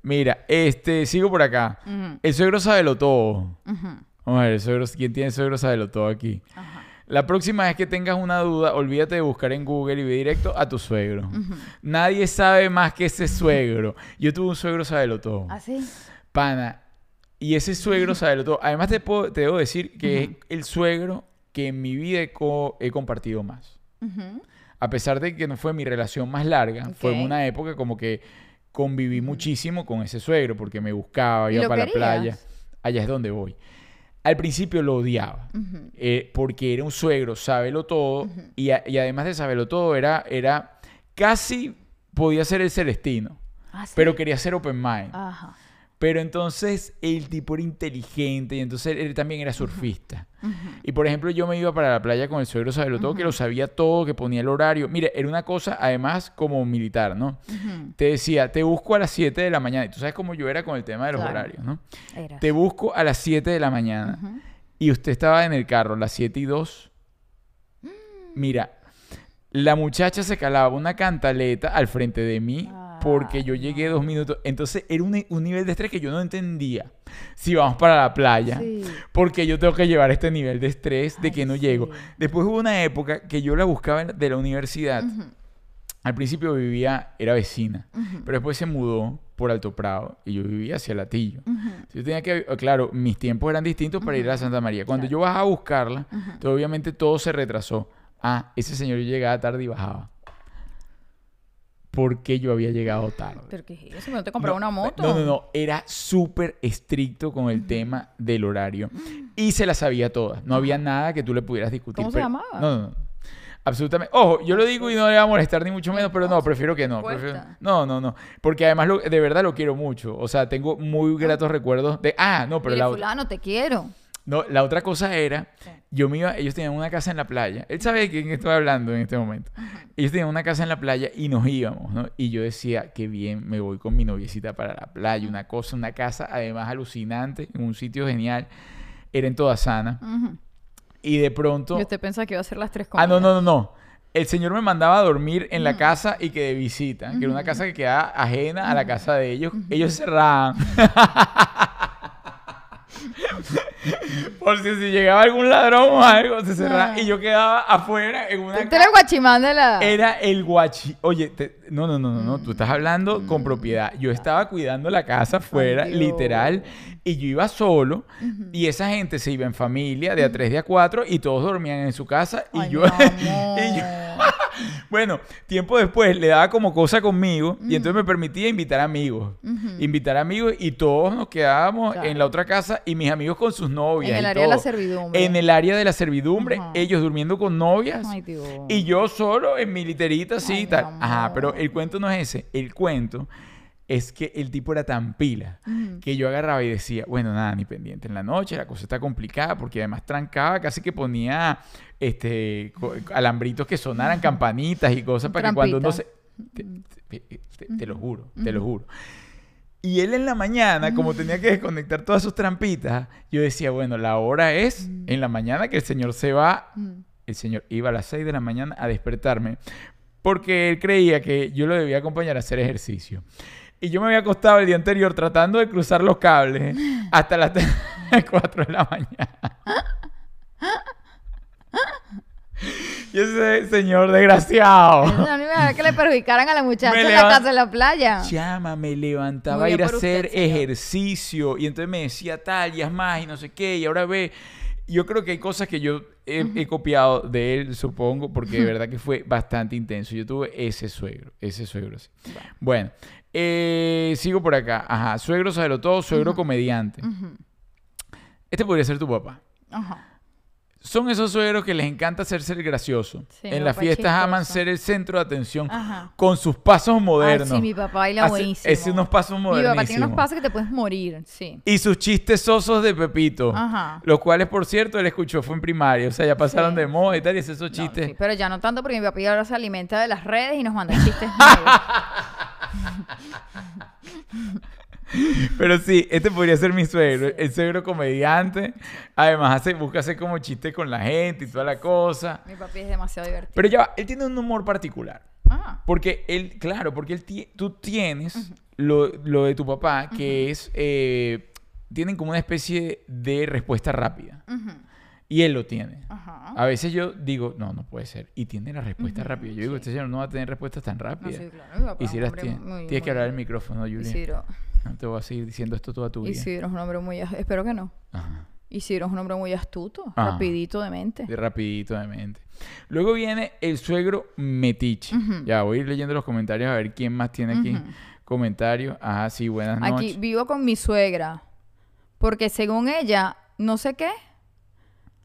[SPEAKER 1] Mira, este, sigo por acá. El suegro sabe lo todo.
[SPEAKER 2] ujú.
[SPEAKER 1] Vamos a ver, el suegro, ¿quién tiene suegro sabe lo todo aquí? La próxima vez que tengas una duda, olvídate de buscar en Google y ve directo a tu suegro. Nadie sabe más que ese suegro. Yo tuve un suegro sabe lo todo.
[SPEAKER 2] ¿Ah, sí?
[SPEAKER 1] Pana. Y ese suegro sabe lo todo. Además te, puedo- te debo decir que es el suegro que en mi vida he, co- he compartido más. A pesar de que no fue mi relación más larga, fue en
[SPEAKER 2] Ok.
[SPEAKER 1] una época como que conviví muchísimo con ese suegro porque me buscaba,
[SPEAKER 2] ¿Y
[SPEAKER 1] iba para la playa. Allá es donde voy. Al principio lo odiaba. Eh, porque era un suegro, sábelo todo, y, a- y además de saberlo todo, era, era casi podía ser el celestino,
[SPEAKER 2] Ah, sí.
[SPEAKER 1] pero quería ser open mind.
[SPEAKER 2] Ajá.
[SPEAKER 1] Pero entonces el tipo era inteligente y entonces él también era surfista. Y por ejemplo, yo me iba para la playa con el suegro Sabelo todo, que lo sabía todo, que ponía el horario. Mire, era una cosa además como militar, ¿no? Te decía, te busco a las 7 de la mañana. Y tú sabes cómo yo era con el tema de los
[SPEAKER 2] Claro.
[SPEAKER 1] horarios, ¿no? Te busco a las 7 de la mañana. Y usted estaba en el carro a las 7 y 2. Mira, la muchacha se calaba una cantaleta al frente de mí porque yo llegué dos minutos. Entonces era un, un nivel de estrés que yo no entendía. Si vamos para la playa,
[SPEAKER 2] Sí.
[SPEAKER 1] porque yo tengo que llevar este nivel de estrés de
[SPEAKER 2] Ay,
[SPEAKER 1] que no llego. Después hubo una época que yo la buscaba de la universidad. Al principio vivía, era vecina, pero después se mudó por Alto Prado y yo vivía hacia Latillo. Entonces, Yo tenía que, eh, claro, mis tiempos eran distintos para ir a Santa María. Cuando yo bajaba a buscarla, obviamente todo se retrasó. Ah, ese señor llegaba tarde y bajaba. Porque yo había llegado tarde.
[SPEAKER 2] ¿Pero qué es eso? ¿No te compraba
[SPEAKER 1] No,
[SPEAKER 2] una moto?
[SPEAKER 1] No, no, no. Era súper estricto con el tema del horario. Y se la sabía todas. No había nada que tú le pudieras discutir.
[SPEAKER 2] ¿Cómo se
[SPEAKER 1] pero-
[SPEAKER 2] llamaba?
[SPEAKER 1] No, no, no. Absolutamente. Ojo, yo lo digo y no le va a molestar ni mucho menos, pero no, prefiero que no. Prefiero- No, no, no. Porque además lo- de verdad lo quiero mucho. O sea, tengo muy gratos recuerdos de... Ah, no, pero la,
[SPEAKER 2] fulano, te quiero.
[SPEAKER 1] No, la otra cosa era, yo me iba, ellos tenían una casa en la playa. Él sabe de quién estoy hablando en este momento. Ellos tenían una casa en la playa y nos íbamos, ¿no? Y yo decía, qué bien, me voy con mi noviecita para la playa. Una cosa, una casa, además alucinante, en un sitio genial. Era en Toda Sana. Y de pronto...
[SPEAKER 2] Y usted pensaba que iba a ser las tres
[SPEAKER 1] Ah, no,
[SPEAKER 2] comidas.
[SPEAKER 1] no, no, no. El señor me mandaba a dormir en la casa y que de visita, que era una casa que quedaba ajena a la casa de ellos. Ellos cerraban. Por si, si llegaba algún ladrón o algo, se cerraba.
[SPEAKER 2] Ah.
[SPEAKER 1] Y yo quedaba afuera en una
[SPEAKER 2] era el guachimán de la...
[SPEAKER 1] Era el guachi. Oye, te- no, no, no, no, no. Tú estás hablando con propiedad. Yo estaba cuidando la casa afuera, literal. Y yo iba solo. Y esa gente se iba en familia, de a tres, de a cuatro. Y todos dormían en su casa. Y
[SPEAKER 2] Ay,
[SPEAKER 1] yo. y bueno, tiempo después le daba como cosa conmigo. Y entonces me permitía invitar amigos. Invitar amigos. Y todos nos quedábamos
[SPEAKER 2] Claro.
[SPEAKER 1] en la otra casa. Y mis amigos con sus novias.
[SPEAKER 2] En el
[SPEAKER 1] y
[SPEAKER 2] área de la servidumbre.
[SPEAKER 1] En el área de la servidumbre. Ellos durmiendo con novias.
[SPEAKER 2] Ay.
[SPEAKER 1] Y yo solo en mi literita así y tal. Ajá, pero el cuento no es ese. El cuento es que el tipo era tan pila que yo agarraba y decía, bueno, nada, ni pendiente en la noche, la cosa está complicada porque además trancaba, casi que ponía este alambritos que sonaran, campanitas y cosas para que cuando no se...
[SPEAKER 2] Trampita.
[SPEAKER 1] Te, te- te- te lo juro, te lo juro. Y él en la mañana, como tenía que desconectar todas sus trampitas, yo decía, bueno, la hora es en la mañana que el señor se va el señor iba a las 6 de la mañana a despertarme porque él creía que yo lo debía acompañar a hacer ejercicio. Y yo me había acostado el día anterior tratando de cruzar los cables hasta las 4 de la mañana. Y ese señor desgraciado.
[SPEAKER 2] No a dejar que le perjudicaran a la muchacha
[SPEAKER 1] Me
[SPEAKER 2] en la casa de la playa.
[SPEAKER 1] Chama, me levantaba a ir a
[SPEAKER 2] usted,
[SPEAKER 1] hacer ejercicio y entonces me decía tal y es más y no sé qué y ahora ve. Yo creo que hay cosas que yo he, he copiado de él, supongo, porque de verdad que fue bastante intenso. Yo tuve ese suegro, ese suegro, sí. Bueno, eh, sigo por acá. Ajá, suegro sabe todo, suegro comediante. Este podría ser tu papá.
[SPEAKER 2] Ajá.
[SPEAKER 1] Son esos suegros que les encanta hacerse el gracioso.
[SPEAKER 2] Sí, mi
[SPEAKER 1] en las
[SPEAKER 2] es
[SPEAKER 1] fiestas aman
[SPEAKER 2] chistoso.
[SPEAKER 1] ser el centro de atención
[SPEAKER 2] Ajá.
[SPEAKER 1] con sus pasos modernos.
[SPEAKER 2] Ay, sí, mi papá baila
[SPEAKER 1] Hace-
[SPEAKER 2] buenísimo.
[SPEAKER 1] Hace unos pasos
[SPEAKER 2] Mi
[SPEAKER 1] modernísimos.
[SPEAKER 2] papá tiene unos pasos que te puedes morir, sí.
[SPEAKER 1] Y sus chistes sosos de Pepito.
[SPEAKER 2] Ajá.
[SPEAKER 1] Los cuales, por cierto, él escuchó fue en primaria. O sea, ya pasaron
[SPEAKER 2] Sí,
[SPEAKER 1] de moda y tal. Y esos
[SPEAKER 2] No,
[SPEAKER 1] chistes.
[SPEAKER 2] sí, pero ya no tanto porque mi papá ahora se alimenta de las redes y nos manda chistes nuevos.
[SPEAKER 1] Pero sí, este podría ser mi suegro. El suegro comediante. Además, hace, busca hacer como chistes con la gente y toda la cosa.
[SPEAKER 2] mi papi es demasiado divertido.
[SPEAKER 1] Pero ya él tiene un humor particular.
[SPEAKER 2] Ah,
[SPEAKER 1] Porque él, claro, porque él tú tienes lo, lo de tu papá, que es. eh, tienen como una especie de respuesta rápida. Y él lo tiene.
[SPEAKER 2] ajá.
[SPEAKER 1] A veces yo digo, no, no puede ser. Y tiene la respuesta rápida. Yo digo, este señor no va a tener respuestas tan
[SPEAKER 2] No,
[SPEAKER 1] rápidas.
[SPEAKER 2] sí, claro, papá
[SPEAKER 1] y si las
[SPEAKER 2] hombre
[SPEAKER 1] tienes, que hablar el micrófono, Julia. No te voy a seguir diciendo esto toda tu vida.
[SPEAKER 2] Isidro es un hombre muy... Espero que no.
[SPEAKER 1] Ajá.
[SPEAKER 2] Isidro es un hombre muy astuto,
[SPEAKER 1] Ah.
[SPEAKER 2] rapidito de mente.
[SPEAKER 1] De rapidito de mente. Luego viene el suegro metiche. Ya voy a ir leyendo los comentarios a ver quién más tiene aquí
[SPEAKER 2] Ujú.
[SPEAKER 1] comentarios. Ajá, sí, buenas
[SPEAKER 2] Aquí
[SPEAKER 1] noches.
[SPEAKER 2] vivo con mi suegra. Porque según ella, no sé qué,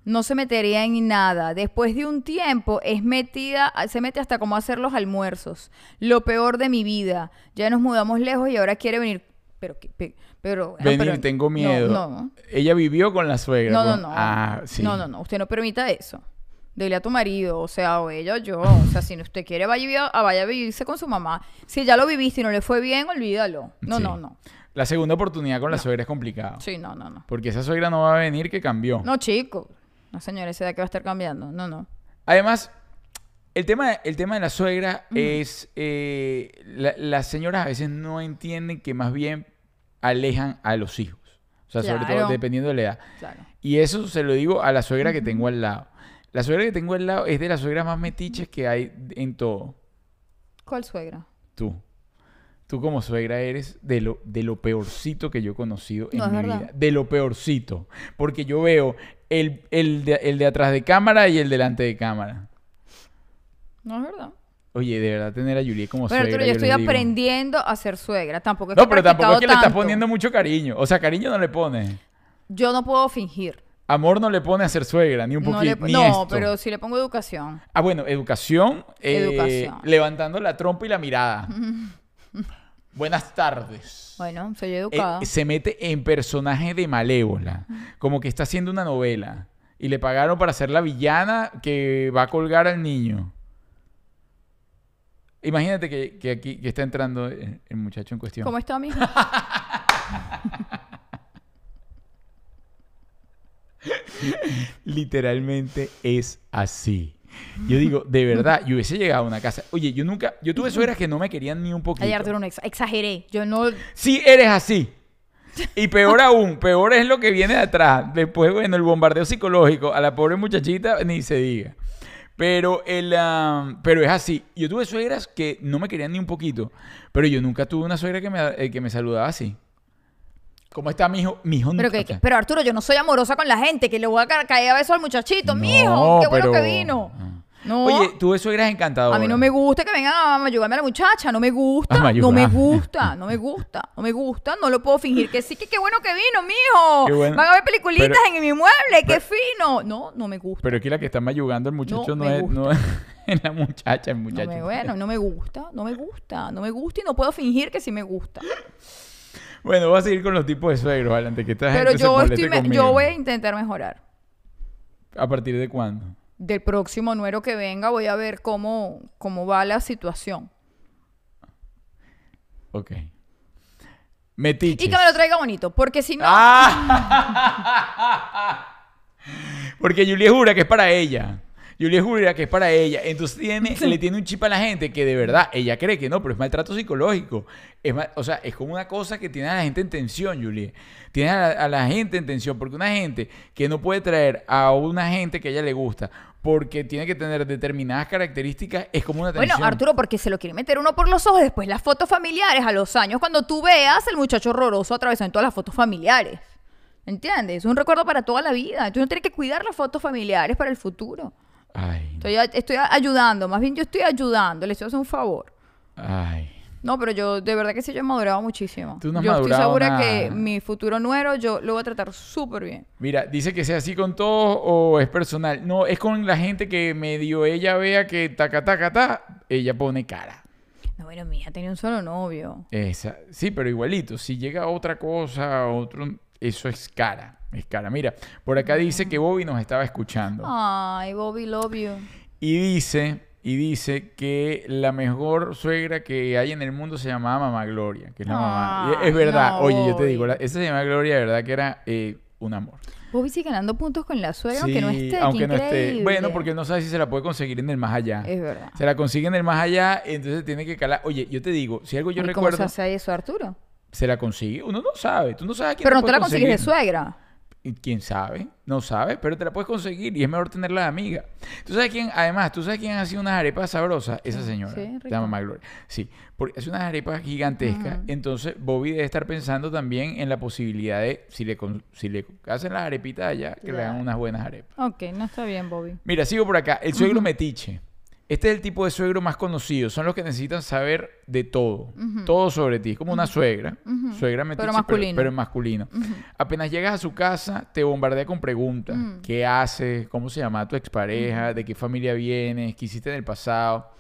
[SPEAKER 2] no se metería en nada. Después de un tiempo es metida, se mete hasta como hacer los almuerzos. Lo peor de mi vida. Ya nos mudamos lejos y ahora quiere venir. Pero, pero, bueno,
[SPEAKER 1] Venir,
[SPEAKER 2] pero-
[SPEAKER 1] tengo miedo.
[SPEAKER 2] No,
[SPEAKER 1] Ella vivió con la suegra.
[SPEAKER 2] no, no, no.
[SPEAKER 1] Ah, sí.
[SPEAKER 2] No, no, no. Usted no permita eso. Dele a tu marido, o sea, o ella o yo. O sea, si usted quiere, vaya a, vivir, a- vaya a vivirse con su mamá. Si ya lo viviste y no le fue bien, olvídalo. No,
[SPEAKER 1] Sí.
[SPEAKER 2] no, no.
[SPEAKER 1] La segunda oportunidad con la suegra es complicado.
[SPEAKER 2] Sí, no, no, no.
[SPEAKER 1] Porque esa suegra no va a venir que cambió.
[SPEAKER 2] No, chico. No, señora, esa edad que va a estar cambiando. No, no.
[SPEAKER 1] Además, El tema, el tema de la suegra es, eh, la- las señoras a veces no entienden que más bien alejan a los hijos. O sea, sobre todo dependiendo de la edad.
[SPEAKER 2] Claro.
[SPEAKER 1] Y eso se lo digo a la suegra que tengo al lado. La suegra que tengo al lado es de las suegras más metiches que hay en todo.
[SPEAKER 2] ¿Cuál suegra?
[SPEAKER 1] Tú. Tú como suegra eres de lo, de lo peorcito que yo he conocido en
[SPEAKER 2] No,
[SPEAKER 1] mi vida. De lo peorcito. Porque yo veo el, el de, el de atrás de cámara y el delante de cámara.
[SPEAKER 2] No es verdad.
[SPEAKER 1] Oye, de verdad tener a Julie como
[SPEAKER 2] Pero
[SPEAKER 1] suegra.
[SPEAKER 2] Arturo, yo estoy
[SPEAKER 1] les digo.
[SPEAKER 2] aprendiendo a ser suegra. Tampoco es
[SPEAKER 1] No,
[SPEAKER 2] que he
[SPEAKER 1] pero tampoco es que le estás poniendo mucho cariño. O sea, cariño no le pones.
[SPEAKER 2] Yo no puedo fingir.
[SPEAKER 1] Amor no le pone a ser suegra, ni un
[SPEAKER 2] No,
[SPEAKER 1] poquito.
[SPEAKER 2] le-
[SPEAKER 1] ni
[SPEAKER 2] no,
[SPEAKER 1] esto.
[SPEAKER 2] pero sí le pongo educación.
[SPEAKER 1] Ah, bueno, educación. eh,
[SPEAKER 2] Educación.
[SPEAKER 1] Levantando la trompa y la mirada. Buenas tardes.
[SPEAKER 2] Bueno, soy
[SPEAKER 1] Eh,
[SPEAKER 2] educada.
[SPEAKER 1] se mete en personaje de malévola. Como que está haciendo una novela. Y le pagaron para ser la villana que va a colgar al niño. Imagínate que, que aquí que está entrando el, el muchacho en cuestión.
[SPEAKER 2] ¿Cómo está mi hijo?
[SPEAKER 1] Literalmente es así. Yo digo, de verdad, yo hubiese llegado a una casa. Oye, yo nunca, yo tuve suegras que no me querían ni un poquito.
[SPEAKER 2] Ay, Arturo, no ex- exageré. Yo no...
[SPEAKER 1] Sí, eres así. Y peor aún, peor es lo que viene de atrás. Después, bueno, el bombardeo psicológico a la pobre muchachita ni se diga. Pero, el, ah, pero es así. Yo tuve suegras que no me querían ni un poquito. Pero yo nunca tuve una suegra que me, eh, que me saludaba así. ¿Cómo está mi hijo? Mi hijo
[SPEAKER 2] Pero, que, pero Arturo, yo no soy amorosa con la gente, que le voy a ca- caer a beso al muchachito.
[SPEAKER 1] No,
[SPEAKER 2] Mijo, qué bueno que vino.
[SPEAKER 1] no.
[SPEAKER 2] No.
[SPEAKER 1] Oye, tuve suegras encantadoras.
[SPEAKER 2] a mí no me gusta que vengan a mayugarme a la muchacha, no me gusta, no me gusta, no me gusta, no me gusta, no lo puedo fingir que sí, que qué bueno que vino, mijo.
[SPEAKER 1] Qué bueno.
[SPEAKER 2] Van a ver peliculitas
[SPEAKER 1] Pero-
[SPEAKER 2] en mi mueble, qué
[SPEAKER 1] pero-
[SPEAKER 2] fino. No, no me gusta.
[SPEAKER 1] Pero aquí la que está mayugando al muchacho
[SPEAKER 2] No
[SPEAKER 1] no, es, no es es la muchacha, el
[SPEAKER 2] No
[SPEAKER 1] muchacho.
[SPEAKER 2] me, bueno, no me gusta, no me gusta, no me gusta y no puedo fingir que sí me gusta.
[SPEAKER 1] Bueno, voy a seguir con los tipos de suegros, adelante, que esta
[SPEAKER 2] Pero
[SPEAKER 1] gente
[SPEAKER 2] yo, estoy me- yo voy a intentar mejorar.
[SPEAKER 1] ¿A partir de cuándo?
[SPEAKER 2] Del próximo nuero que venga voy a ver cómo, cómo va la situación.
[SPEAKER 1] Ok. Metiches.
[SPEAKER 2] Y que me lo traiga bonito, porque si no...
[SPEAKER 1] ¡Ah! Porque Julia jura que es para ella. Julia jura que es para ella. Entonces tiene, le tiene un chip a la gente que de verdad ella cree que no, pero es maltrato psicológico. Es mal- o sea, es como una cosa que tiene a la gente en tensión, Julia. Tiene a la, a la gente en tensión. Porque una gente que no puede traer a una gente que a ella le gusta porque tiene que tener determinadas características es como una tensión.
[SPEAKER 2] Bueno, Arturo, porque se lo quiere meter uno por los ojos, después las fotos familiares a los años, cuando tú veas el muchacho horroroso atravesando todas las fotos familiares. ¿Entiendes? Es un recuerdo para toda la vida. Tú no tienes que cuidar las fotos familiares para el futuro.
[SPEAKER 1] Ay,
[SPEAKER 2] Estoy, ayudando, más bien yo estoy ayudando, le estoy haciendo un favor.
[SPEAKER 1] ay.
[SPEAKER 2] No, pero yo de verdad que sí, yo he madurado muchísimo.
[SPEAKER 1] Tú no has
[SPEAKER 2] yo estoy segura
[SPEAKER 1] nada.
[SPEAKER 2] que mi futuro nuero yo lo voy a tratar súper bien.
[SPEAKER 1] Mira, dice que sea así con todos o es personal. No, es con la gente que medio ella vea que taca, taca, ta, ella pone cara.
[SPEAKER 2] No, bueno, mi hija tenía un solo novio.
[SPEAKER 1] Esa, sí, pero igualito. Si llega otra cosa, otro, eso es cara. Es cara. Mira, por acá dice que Bobby nos estaba escuchando.
[SPEAKER 2] Ay, Bobby, love you.
[SPEAKER 1] Y dice, y dice que la mejor suegra que hay en el mundo se llamaba Mamá Gloria, que es la mamá. Y es verdad.
[SPEAKER 2] no,
[SPEAKER 1] Oye, yo te digo, la- esa se llama Gloria, de verdad que era eh, un amor.
[SPEAKER 2] Bobby sigue ganando puntos con la suegra, aunque no esté.
[SPEAKER 1] aunque no esté. Bueno, porque no sabe si se la puede conseguir en el más allá.
[SPEAKER 2] Es verdad.
[SPEAKER 1] Se la consigue en el más allá, entonces tiene que calar. Oye, yo te digo, si algo yo
[SPEAKER 2] ¿Y ¿Cómo se
[SPEAKER 1] recuerdo,
[SPEAKER 2] hace eso, Arturo?
[SPEAKER 1] se la consigue. Uno no sabe, tú no sabes quién
[SPEAKER 2] Pero no te la consigues de suegra.
[SPEAKER 1] ¿Y ¿Quién sabe? No sabe, pero te la puedes conseguir y es mejor tenerla de amiga. ¿Tú sabes quién? Además, ¿tú sabes quién hace unas arepas sabrosas? Esa señora.
[SPEAKER 2] Sí,
[SPEAKER 1] Magloria. Sí, porque hace unas arepas gigantescas. Entonces, Bobby debe estar pensando también en la posibilidad de, si le, si le hacen las arepitas allá, que le hagan unas buenas arepas.
[SPEAKER 2] Ok, no está bien, Bobby.
[SPEAKER 1] Mira, sigo por acá. El suegro metiche. Este es el tipo de suegro más conocido. Son los que necesitan saber de todo. Todo sobre ti. Es como una suegra. Suegra metiche,
[SPEAKER 2] masculino.
[SPEAKER 1] pero, en masculino. Apenas llegas a su casa, te bombardea con preguntas. ¿Qué haces? ¿Cómo se llama tu expareja? ¿De qué familia vienes? ¿Qué hiciste en el pasado?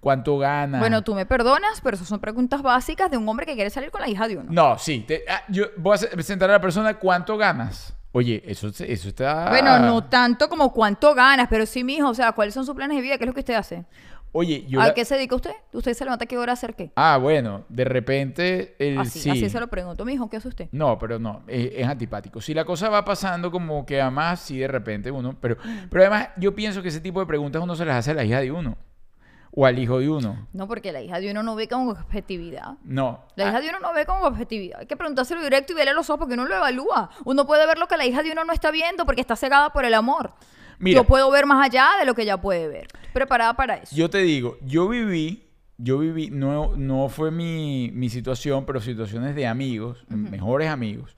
[SPEAKER 1] ¿Cuánto ganas?
[SPEAKER 2] Bueno, tú me perdonas, pero esas son preguntas básicas de un hombre que quiere salir con la hija de uno.
[SPEAKER 1] No, sí. te- ah, yo voy a presentar a la persona cuánto ganas. Oye, eso, eso está...
[SPEAKER 2] Bueno, no tanto como cuánto ganas, pero sí, mijo, o sea, ¿cuáles son sus planes de vida? ¿Qué es lo que usted hace?
[SPEAKER 1] Oye, yo...
[SPEAKER 2] ¿A
[SPEAKER 1] la-
[SPEAKER 2] qué se dedica usted? ¿Usted se levanta a qué hora a hacer qué?
[SPEAKER 1] Ah, bueno, de repente... El,
[SPEAKER 2] Así,
[SPEAKER 1] sí.
[SPEAKER 2] así se lo pregunto, mijo, ¿qué hace usted?
[SPEAKER 1] No, pero no, es, es antipático. Si la cosa va pasando como que a más, sí de repente uno, pero, pero además yo pienso que ese tipo de preguntas uno se las hace a la hija de uno. O al hijo de uno.
[SPEAKER 2] No, porque la hija de uno no ve con objetividad.
[SPEAKER 1] No.
[SPEAKER 2] La
[SPEAKER 1] Ah,
[SPEAKER 2] hija de uno no ve con objetividad. Hay que preguntárselo directo y verle a los ojos porque uno lo evalúa. Uno puede ver lo que la hija de uno no está viendo porque está cegada por el amor.
[SPEAKER 1] Mira.
[SPEAKER 2] Yo puedo ver más allá de lo que ella puede ver. Preparada para eso.
[SPEAKER 1] Yo te digo, yo viví, yo viví, no, no fue mi, mi situación, pero situaciones de amigos, mejores amigos,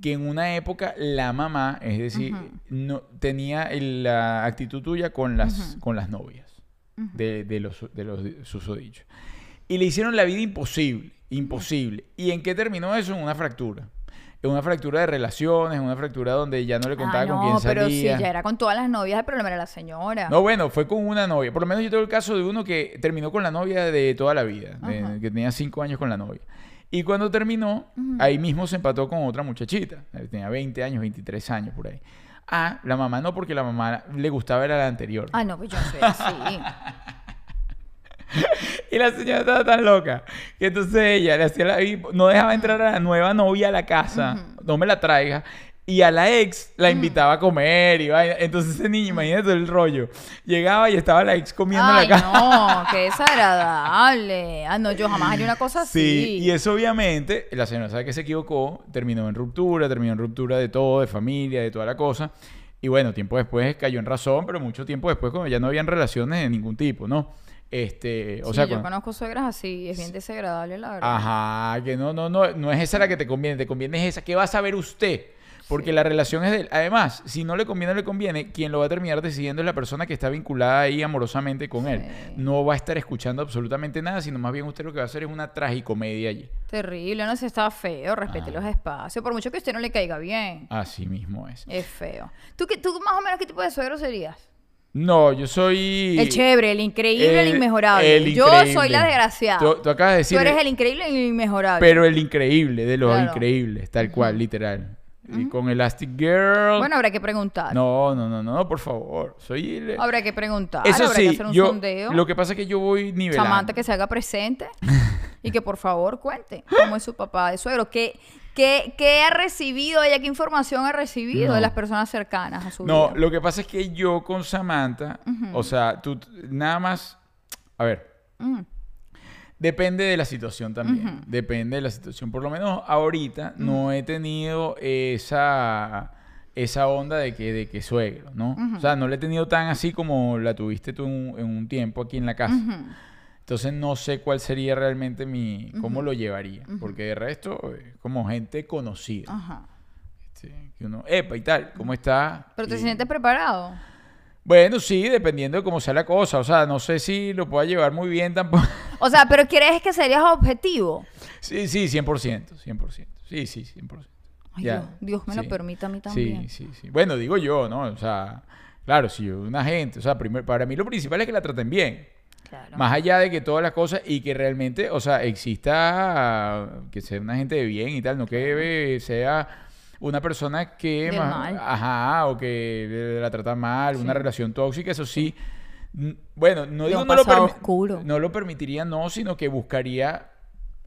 [SPEAKER 1] que en una época la mamá, es decir, no tenía el- la actitud tuya con las, con las novias de, de los, de los susodichos. Y le hicieron la vida imposible, imposible. ¿Y en qué terminó eso? En una fractura. En una fractura de relaciones, en una fractura donde ya no le contaba
[SPEAKER 2] Ah,
[SPEAKER 1] con
[SPEAKER 2] no,
[SPEAKER 1] quién
[SPEAKER 2] pero si
[SPEAKER 1] salía.
[SPEAKER 2] ya era con todas las novias, el problema era la señora.
[SPEAKER 1] No, bueno, fue con una novia. Por lo menos yo tengo el caso de uno que terminó con la novia de toda la vida, de- que tenía cinco años con la novia. Y cuando terminó, ahí mismo se empató con otra muchachita. Tenía 20 años, 23 años por ahí. La mamá no, porque la mamá le gustaba era la anterior.
[SPEAKER 2] Ah, no, pues yo soy así.
[SPEAKER 1] Y la señora estaba tan loca que entonces ella le hacía la, y no dejaba entrar a la nueva novia a la casa, no me la traiga. Y a la ex la invitaba a comer y vaina. Entonces ese niño, imagínate el rollo. Llegaba y estaba la ex comiendo en
[SPEAKER 2] Ay,
[SPEAKER 1] la casa.
[SPEAKER 2] no, qué desagradable. Ah, no, yo jamás haría una cosa así.
[SPEAKER 1] Sí, y eso obviamente, la señora sabe que se equivocó, terminó en ruptura, terminó en ruptura de todo, de familia, de toda la cosa. Y bueno, tiempo después cayó en razón, pero mucho tiempo después, cuando ya no habían relaciones de ningún tipo, ¿no? Este, o
[SPEAKER 2] Sí,
[SPEAKER 1] sea,
[SPEAKER 2] yo
[SPEAKER 1] cuando-
[SPEAKER 2] conozco suegras así, es bien desagradable, la verdad.
[SPEAKER 1] Ajá, que no, no, no, no es esa la que te conviene, te conviene es esa. ¿Qué va a saber usted? Porque la relación es de él. Además, si no le conviene o le conviene, quien lo va a terminar decidiendo es la persona que está vinculada ahí amorosamente con él. No va a estar escuchando absolutamente nada, sino más bien usted lo que va a hacer es una tragicomedia allí.
[SPEAKER 2] Terrible, no sé, está feo, respete
[SPEAKER 1] Ah.
[SPEAKER 2] los espacios, por mucho que a usted no le caiga bien.
[SPEAKER 1] Así mismo es.
[SPEAKER 2] Es feo. ¿Tú, qué, ¿Tú más o menos qué tipo de suegro serías?
[SPEAKER 1] No, yo soy...
[SPEAKER 2] El chévere, el increíble, el,
[SPEAKER 1] el-
[SPEAKER 2] inmejorable.
[SPEAKER 1] el
[SPEAKER 2] Yo soy la desgraciada.
[SPEAKER 1] Tú, tú acabas de decir...
[SPEAKER 2] Tú eres el increíble y el inmejorable.
[SPEAKER 1] Pero el increíble, de los
[SPEAKER 2] Claro.
[SPEAKER 1] increíbles, tal cual, literal. Y con Elastic Girl...
[SPEAKER 2] Bueno, habrá que preguntar.
[SPEAKER 1] no, no, no, no, por favor. Soy...
[SPEAKER 2] Habrá que preguntar.
[SPEAKER 1] Eso
[SPEAKER 2] habrá
[SPEAKER 1] sí,
[SPEAKER 2] que hacer un
[SPEAKER 1] yo,
[SPEAKER 2] sondeo.
[SPEAKER 1] lo que pasa es que yo voy nivelando.
[SPEAKER 2] Samantha que se haga presente y que por favor cuente cómo es su papá de suegro. ¿Qué, qué, qué ha recibido ella? ¿Qué información ha recibido
[SPEAKER 1] No.
[SPEAKER 2] de las personas cercanas a su
[SPEAKER 1] No,
[SPEAKER 2] vida?
[SPEAKER 1] lo que pasa es que yo con Samantha, o sea, tú nada más, a ver,
[SPEAKER 2] Mm,
[SPEAKER 1] depende de la situación también, depende de la situación. Por lo menos ahorita no he tenido esa esa onda de que de que suegro, ¿no? O sea, no la he tenido tan así como la tuviste tú en, un- en un tiempo aquí en la casa. Entonces no sé cuál sería realmente mi, cómo lo llevaría, porque de resto eh, como gente conocida,
[SPEAKER 2] Ajá.
[SPEAKER 1] este, que uno, epa y tal, ¿cómo está?
[SPEAKER 2] ¿Pero te
[SPEAKER 1] Y-
[SPEAKER 2] sientes preparado?
[SPEAKER 1] Bueno, sí, dependiendo de cómo sea la cosa. O sea, no sé si lo pueda llevar muy bien tampoco.
[SPEAKER 2] O sea, ¿pero quieres que serías objetivo?
[SPEAKER 1] Sí, sí, 100%, 100%. Sí, sí, 100%.
[SPEAKER 2] Ay,
[SPEAKER 1] Ya,
[SPEAKER 2] Dios, Dios me lo
[SPEAKER 1] sí.
[SPEAKER 2] permita a mí también.
[SPEAKER 1] Sí, sí, sí. Bueno, digo yo, ¿no? O sea, claro, si yo, una gente, o sea, primero, para mí lo principal es que la traten bien.
[SPEAKER 2] Claro.
[SPEAKER 1] Más allá de que todas las cosas y que realmente, o sea, exista que sea una gente de bien y tal, no que sea una persona que
[SPEAKER 2] Del mal.
[SPEAKER 1] ajá, o que la trata mal, una relación tóxica, eso sí. Bueno, no digo no lo,
[SPEAKER 2] oscuro.
[SPEAKER 1] no lo permitiría, no, sino que buscaría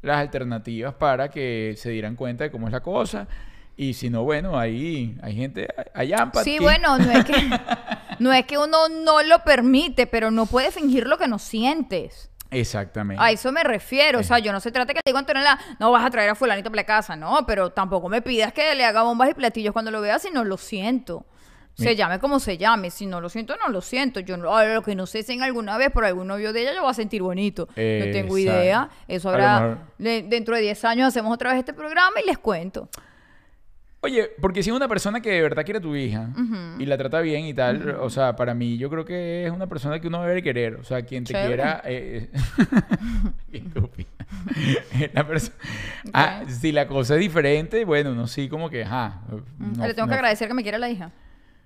[SPEAKER 1] las alternativas para que se dieran cuenta de cómo es la cosa. Y si no, bueno, ahí hay gente, hay AMPA.
[SPEAKER 2] Sí, bueno, no es que no es que uno no lo permite, pero no puede fingir lo que no sientes.
[SPEAKER 1] Exactamente.
[SPEAKER 2] A eso me refiero. O sea, yo no se trata que digo a Antonella, no vas a traer a fulanito para la casa, no, pero tampoco me pidas que le haga bombas y platillos cuando lo vea si no lo siento. Se
[SPEAKER 1] Mi-
[SPEAKER 2] llame como se llame. Si no lo siento, no lo siento. Yo no, lo que no sé si en alguna vez por algún novio de ella yo voy a sentir bonito. no tengo idea. Eso habrá.
[SPEAKER 1] mejor-
[SPEAKER 2] dentro de 10 años hacemos otra vez este programa y les cuento.
[SPEAKER 1] Oye, porque si es una persona que de verdad quiere a tu hija y la trata bien y tal, o sea, para mí yo creo que es una persona que uno debe querer. O sea, quien te
[SPEAKER 2] Chévere.
[SPEAKER 1] quiera... eh, estúpida. La persona- Ah, si la cosa es diferente, bueno, no sí, como que, ajá. no-
[SPEAKER 2] Le tengo
[SPEAKER 1] no-
[SPEAKER 2] que agradecer que me quiera la hija.